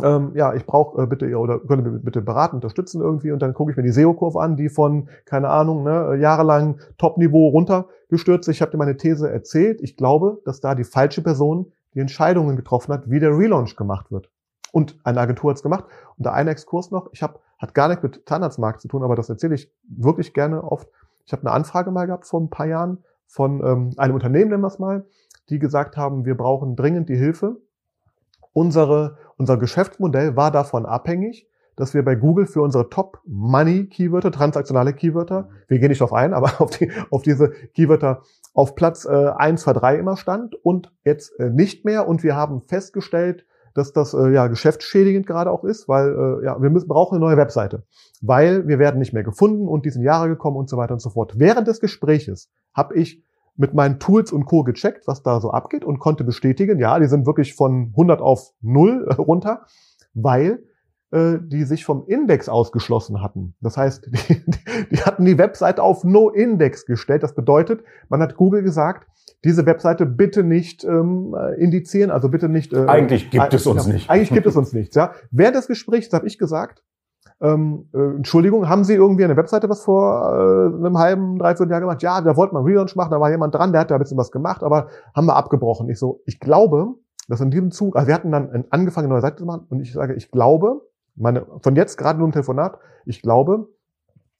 ähm, ja, ich brauche äh, bitte ihr oder könnt ihr bitte beraten, unterstützen irgendwie und dann gucke ich mir die SEO-Kurve an, die von, keine Ahnung, ne, jahrelang Top-Niveau runtergestürzt. Ich habe dir meine These erzählt. Ich glaube, dass da die falsche Person die Entscheidungen getroffen hat, wie der Relaunch gemacht wird. Und eine Agentur hat's gemacht. Und da ein Exkurs noch, ich habe, hat gar nichts mit Zahnarztmarkt zu tun, aber das erzähle ich wirklich gerne oft. Ich habe eine Anfrage mal gehabt vor ein paar Jahren von ähm, einem Unternehmen, nennen wir es mal, die gesagt haben, wir brauchen dringend die Hilfe. Unsere, unser Geschäftsmodell war davon abhängig, dass wir bei Google für unsere Top-Money-Keywörter, transaktionale Keywörter, wir gehen nicht darauf ein, aber auf, die, auf diese Keywörter auf Platz äh, 1, 2, 3 immer stand und jetzt äh, nicht mehr. Und wir haben festgestellt, dass das äh, ja geschäftsschädigend gerade auch ist, weil äh, ja, wir müssen, brauchen eine neue Webseite, weil wir werden nicht mehr gefunden und die sind Jahre gekommen und so weiter und so fort. Während des Gespräches habe ich mit meinen Tools und Co. gecheckt, was da so abgeht und konnte bestätigen, ja, die sind wirklich von 100 auf 0 äh, runter, weil äh, die sich vom Index ausgeschlossen hatten. Das heißt, die, die hatten die Webseite auf No-Index gestellt. Das bedeutet, man hat Google gesagt, diese Webseite bitte nicht ähm, äh, indizieren, also bitte nicht. Äh, Eigentlich gibt äh, es uns ja, nicht. Eigentlich gibt es uns nichts. Ja. Während des Gesprächs habe ich gesagt, ähm, äh, Entschuldigung, haben Sie irgendwie eine Webseite was vor äh, einem halben, dreiviertel Jahr gemacht? Ja, da wollte man Relaunch machen, da war jemand dran, der hat da ein bisschen was gemacht, aber haben wir abgebrochen. Ich so, ich glaube, dass in diesem Zug, also wir hatten dann angefangen, eine neue Seite zu machen und ich sage, ich glaube, meine, von jetzt gerade nur ein Telefonat, ich glaube,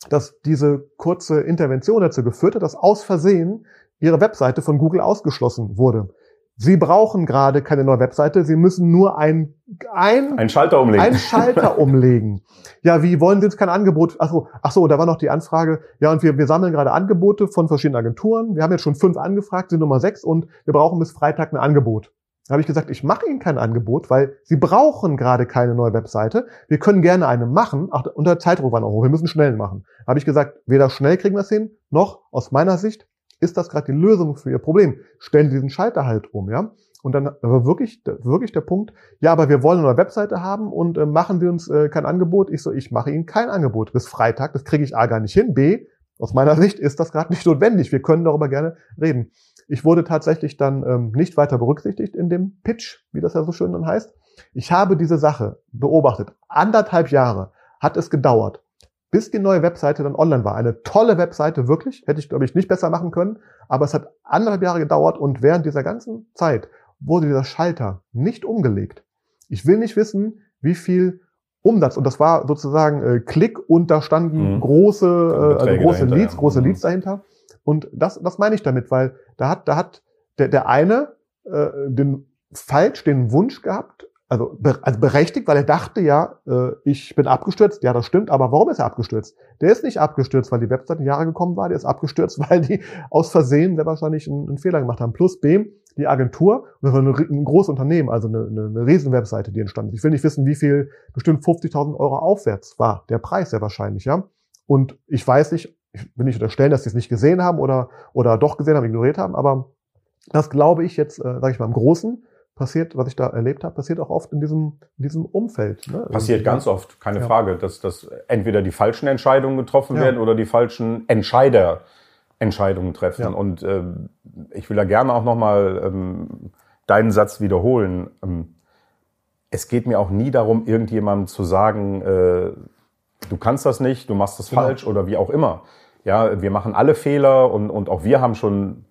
dass diese kurze Intervention dazu geführt hat, dass aus Versehen ihre Webseite von Google ausgeschlossen wurde. Sie brauchen gerade keine neue Webseite, Sie müssen nur ein, ein, ein Schalter umlegen. Ein Schalter umlegen. Ja, wie wollen Sie jetzt kein Angebot? Ach so, ach so, da war noch die Anfrage. Ja, und wir, wir sammeln gerade Angebote von verschiedenen Agenturen. Wir haben jetzt schon fünf angefragt, sind Nummer sechs und wir brauchen bis Freitag ein Angebot. Da habe ich gesagt, ich mache Ihnen kein Angebot, weil Sie brauchen gerade keine neue Webseite. Wir können gerne eine machen. Ach, unter Zeitdruck war noch hoch. Wir müssen schnell machen. Da habe ich gesagt, weder schnell kriegen wir es hin, noch aus meiner Sicht ist das gerade die Lösung für Ihr Problem? Stellen Sie diesen Schalter halt um, ja? Und dann war wirklich, wirklich der Punkt, ja, aber wir wollen eine Webseite haben und äh, machen Sie uns äh, kein Angebot. Ich so, ich mache Ihnen kein Angebot bis Freitag. Das kriege ich A gar nicht hin. B, aus meiner Sicht ist das gerade nicht notwendig. Wir können darüber gerne reden. Ich wurde tatsächlich dann ähm, nicht weiter berücksichtigt in dem Pitch, wie das ja so schön dann heißt. Ich habe diese Sache beobachtet. Anderthalb Jahre hat es gedauert, bis die neue Webseite dann online war. Eine tolle Webseite, wirklich. Hätte ich, glaube ich, nicht besser machen können. Aber es hat anderthalb Jahre gedauert und während dieser ganzen Zeit wurde dieser Schalter nicht umgelegt. Ich will nicht wissen, wie viel Umsatz, und das war sozusagen äh, Klick und da standen mhm. große, äh, also große Leads, ja. große mhm. Leads dahinter. Und das, das meine ich damit, weil da hat, da hat der, der eine äh, den falsch den Wunsch gehabt, also, also berechtigt, weil er dachte ja, äh, ich bin abgestürzt. Ja, das stimmt, aber warum ist er abgestürzt? Der ist nicht abgestürzt, weil die Webseite in Jahre gekommen war, der ist abgestürzt, weil die aus Versehen sehr wahrscheinlich einen, einen Fehler gemacht haben. Plus B, die Agentur, das war ein, ein großes Unternehmen, also eine, eine, eine riesen Webseite, die entstanden ist. Ich will nicht wissen, wie viel, bestimmt 50.000 Euro aufwärts war der Preis sehr wahrscheinlich, ja. Und ich weiß nicht, ich will nicht unterstellen, dass sie es nicht gesehen haben oder, oder doch gesehen haben, ignoriert haben, aber das glaube ich jetzt, äh, sage ich mal, im Großen, passiert, was ich da erlebt habe, passiert auch oft in diesem, in diesem Umfeld. Ne? Passiert ganz oft, keine ja. Frage, dass, dass entweder die falschen Entscheidungen getroffen ja. werden oder die falschen Entscheider Entscheidungen treffen. Ja. Und äh, ich will da gerne auch nochmal ähm, deinen Satz wiederholen. Ähm, es geht mir auch nie darum, irgendjemandem zu sagen, äh, du kannst das nicht, du machst das genau. falsch oder wie auch immer. Ja, wir machen alle Fehler und, und auch wir haben schon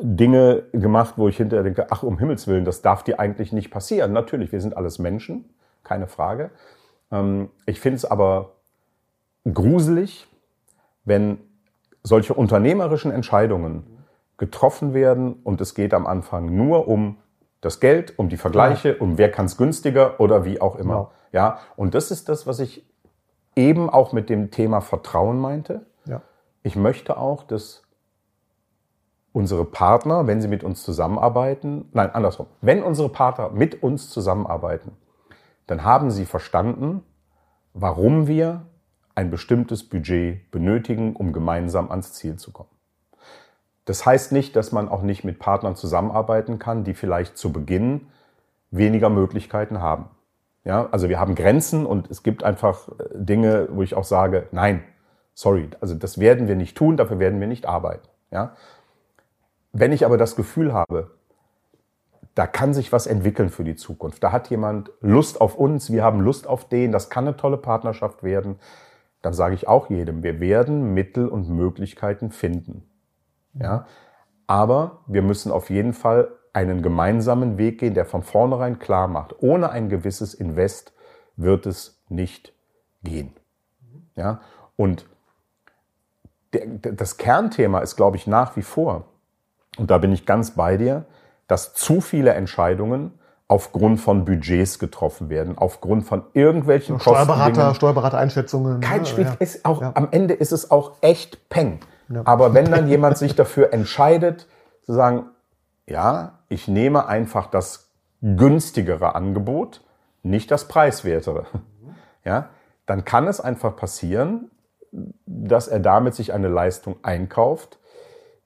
Dinge gemacht, wo ich hinterher denke, ach um Himmels Willen, das darf dir eigentlich nicht passieren. Natürlich, wir sind alles Menschen, keine Frage. Ähm, ich finde es aber gruselig, wenn solche unternehmerischen Entscheidungen getroffen werden und es geht am Anfang nur um das Geld, um die Vergleiche, um wer kann es günstiger oder wie auch immer. Ja. ja, und das ist das, was ich eben auch mit dem Thema Vertrauen meinte. Ja. Ich möchte auch, dass unsere Partner, wenn sie mit uns zusammenarbeiten, nein, andersrum, wenn unsere Partner mit uns zusammenarbeiten, dann haben sie verstanden, warum wir ein bestimmtes Budget benötigen, um gemeinsam ans Ziel zu kommen. Das heißt nicht, dass man auch nicht mit Partnern zusammenarbeiten kann, die vielleicht zu Beginn weniger Möglichkeiten haben. Ja, also wir haben Grenzen und es gibt einfach äh, Dinge, wo ich auch sage, nein, sorry, also das werden wir nicht tun, dafür werden wir nicht arbeiten. Ja, wenn ich aber das Gefühl habe, da kann sich was entwickeln für die Zukunft. Da hat jemand Lust auf uns, wir haben Lust auf den, das kann eine tolle Partnerschaft werden. Dann sage ich auch jedem, wir werden Mittel und Möglichkeiten finden. Ja? Aber wir müssen auf jeden Fall einen gemeinsamen Weg gehen, der von vornherein klar macht, ohne ein gewisses Invest wird es nicht gehen. Ja? Und das Kernthema ist, glaube ich, nach wie vor, und da bin ich ganz bei dir, dass zu viele Entscheidungen aufgrund von Budgets getroffen werden, aufgrund von irgendwelchen Steuerberater, Steuerberater-Einschätzungen. Kein ne? Spiel, ja. ist auch, ja. am Ende ist es auch echt Peng. Ja. Aber wenn dann jemand sich dafür entscheidet, zu sagen, ja, ich nehme einfach das günstigere Angebot, nicht das preiswertere, ja, dann kann es einfach passieren, dass er damit sich eine Leistung einkauft,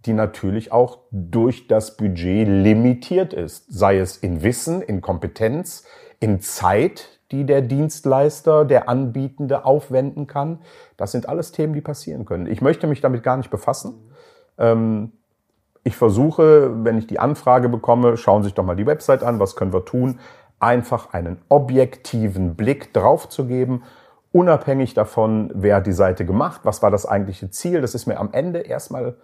die natürlich auch durch das Budget limitiert ist, sei es in Wissen, in Kompetenz, in Zeit, die der Dienstleister, der Anbietende aufwenden kann. Das sind alles Themen, die passieren können. Ich möchte mich damit gar nicht befassen. Ähm, ich versuche, wenn ich die Anfrage bekomme, schauen Sie sich doch mal die Website an, was können wir tun, einfach einen objektiven Blick drauf zu geben unabhängig davon, wer hat die Seite gemacht, was war das eigentliche Ziel. Das ist mir am Ende erstmal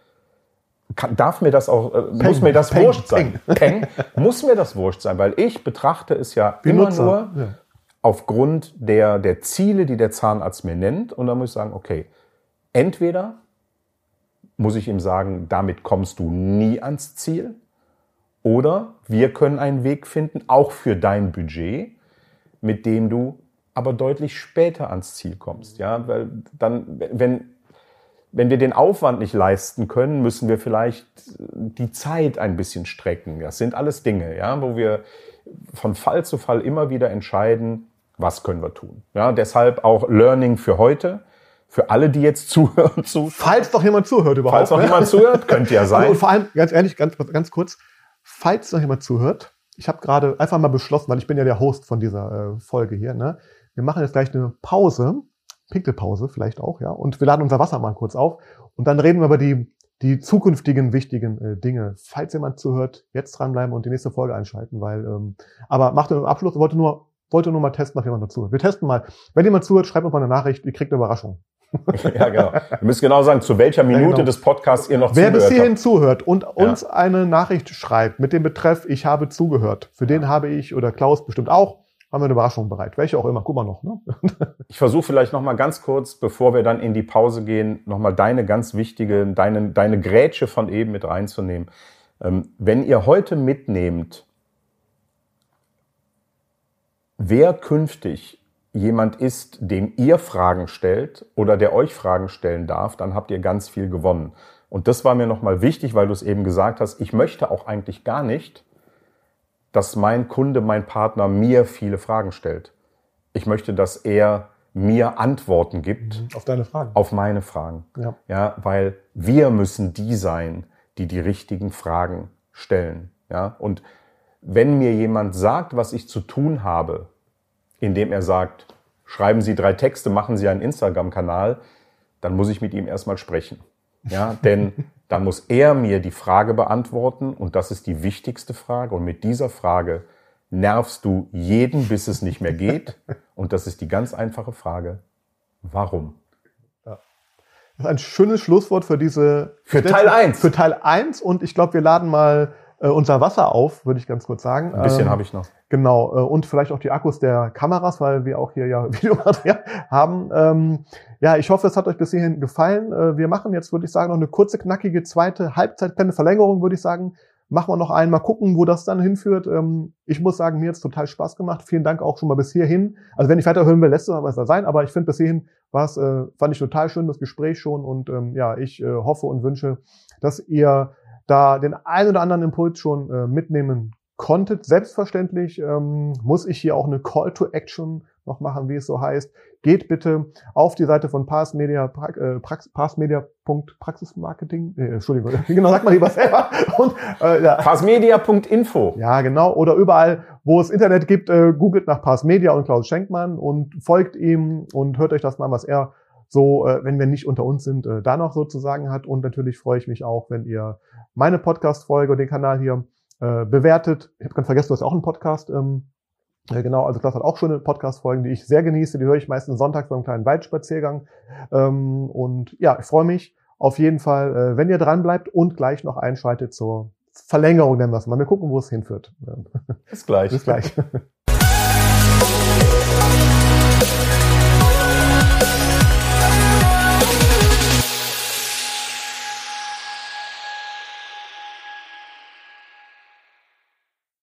kann, darf mir das auch, äh, muss mir das Peng, wurscht sein. Peng. muss mir das wurscht sein, weil ich betrachte es ja Wie immer nur ja. aufgrund der, der Ziele, die der Zahnarzt mir nennt. Und da muss ich sagen, okay, entweder muss ich ihm sagen, damit kommst du nie ans Ziel. Oder wir können einen Weg finden, auch für dein Budget, mit dem du aber deutlich später ans Ziel kommst. Ja, weil dann, wenn, wenn wir den Aufwand nicht leisten können, müssen wir vielleicht die Zeit ein bisschen strecken. Das sind alles Dinge, ja, wo wir von Fall zu Fall immer wieder entscheiden, was können wir tun. Ja, deshalb auch Learning für heute. Für alle, die jetzt zuhören, zu. Falls doch jemand zuhört überhaupt. Falls doch ne? jemand zuhört, könnte ja sein. Und vor allem, ganz ehrlich, ganz, ganz kurz, falls noch jemand zuhört, ich habe gerade einfach mal beschlossen, weil ich bin ja der Host von dieser äh, Folge hier, ne? Wir machen jetzt gleich eine Pause Pinkelpause vielleicht auch, ja. Und wir laden unser Wasser mal kurz auf und dann reden wir über die, die zukünftigen wichtigen äh, Dinge. Falls jemand zuhört, jetzt dranbleiben und die nächste Folge einschalten, weil, ähm, aber macht den Abschluss, wollte nur, wollte nur mal testen, ob jemand dazu Wir testen mal. Wenn jemand zuhört, schreibt uns mal eine Nachricht, ihr kriegt eine Überraschung. ja, genau. Wir müssen genau sagen, zu welcher Minute ja, genau. des Podcasts ihr noch Wer bis hierhin habt. zuhört und uns ja. eine Nachricht schreibt mit dem Betreff, ich habe zugehört, für den habe ich oder Klaus bestimmt auch haben wir eine Überraschung bereit. Welche auch immer. Guck mal noch. Ne? ich versuche vielleicht noch mal ganz kurz, bevor wir dann in die Pause gehen, noch mal deine ganz wichtige, deine, deine Grätsche von eben mit reinzunehmen. Ähm, wenn ihr heute mitnehmt, wer künftig jemand ist, dem ihr Fragen stellt oder der euch Fragen stellen darf, dann habt ihr ganz viel gewonnen. Und das war mir noch mal wichtig, weil du es eben gesagt hast. Ich möchte auch eigentlich gar nicht, dass mein Kunde, mein Partner mir viele Fragen stellt. Ich möchte, dass er mir Antworten gibt. Mhm. Auf deine Fragen. Auf meine Fragen. Ja. ja, weil wir müssen die sein, die die richtigen Fragen stellen. Ja, und wenn mir jemand sagt, was ich zu tun habe, indem er sagt, schreiben Sie drei Texte, machen Sie einen Instagram-Kanal, dann muss ich mit ihm erstmal sprechen. Ja, denn dann muss er mir die Frage beantworten und das ist die wichtigste Frage. Und mit dieser Frage nervst du jeden, bis es nicht mehr geht. Und das ist die ganz einfache Frage. Warum? Ja. Das ist ein schönes Schlusswort für diese. Für Teil 1. Für Teil 1. Und ich glaube, wir laden mal äh, unser Wasser auf, würde ich ganz kurz sagen. Ein bisschen ähm, habe ich noch. Genau, äh, und vielleicht auch die Akkus der Kameras, weil wir auch hier ja Videomaterial haben. Ähm, ja, ich hoffe, es hat euch bis hierhin gefallen. Äh, wir machen jetzt, würde ich sagen, noch eine kurze, knackige zweite Halbzeitpenne-Verlängerung, würde ich sagen. Machen wir noch einmal gucken, wo das dann hinführt. Ähm, ich muss sagen, mir hat es total Spaß gemacht. Vielen Dank auch schon mal bis hierhin. Also wenn ich weiterhören will, lässt es aber da sein. Aber ich finde bis hierhin war es, äh, fand ich total schön, das Gespräch schon. Und ähm, ja, ich äh, hoffe und wünsche, dass ihr da den ein oder anderen Impuls schon äh, mitnehmen konntet. Selbstverständlich ähm, muss ich hier auch eine Call to Action noch machen, wie es so heißt. Geht bitte auf die Seite von Pass Media, äh, passmedia.praxismarketing. Äh, Entschuldigung, genau, sagt man lieber selber. Und, äh, ja. Passmedia.info. Ja, genau. Oder überall, wo es Internet gibt, äh, googelt nach Passmedia und Klaus Schenkmann und folgt ihm und hört euch das mal, was er so, äh, wenn wir nicht unter uns sind, äh, da noch sozusagen hat. Und natürlich freue ich mich auch, wenn ihr meine Podcast-Folge, den Kanal hier äh, bewertet. Ich habe ganz vergessen, du hast auch einen Podcast. Ähm, äh, genau, also Klaus hat auch schöne Podcast-Folgen, die ich sehr genieße. Die höre ich meistens sonntags beim kleinen Waldspaziergang. Ähm, und ja, ich freue mich auf jeden Fall, äh, wenn ihr dran bleibt und gleich noch einschaltet zur Verlängerung, nennen wir es mal. Wir gucken, wo es hinführt. Bis gleich. Bis gleich.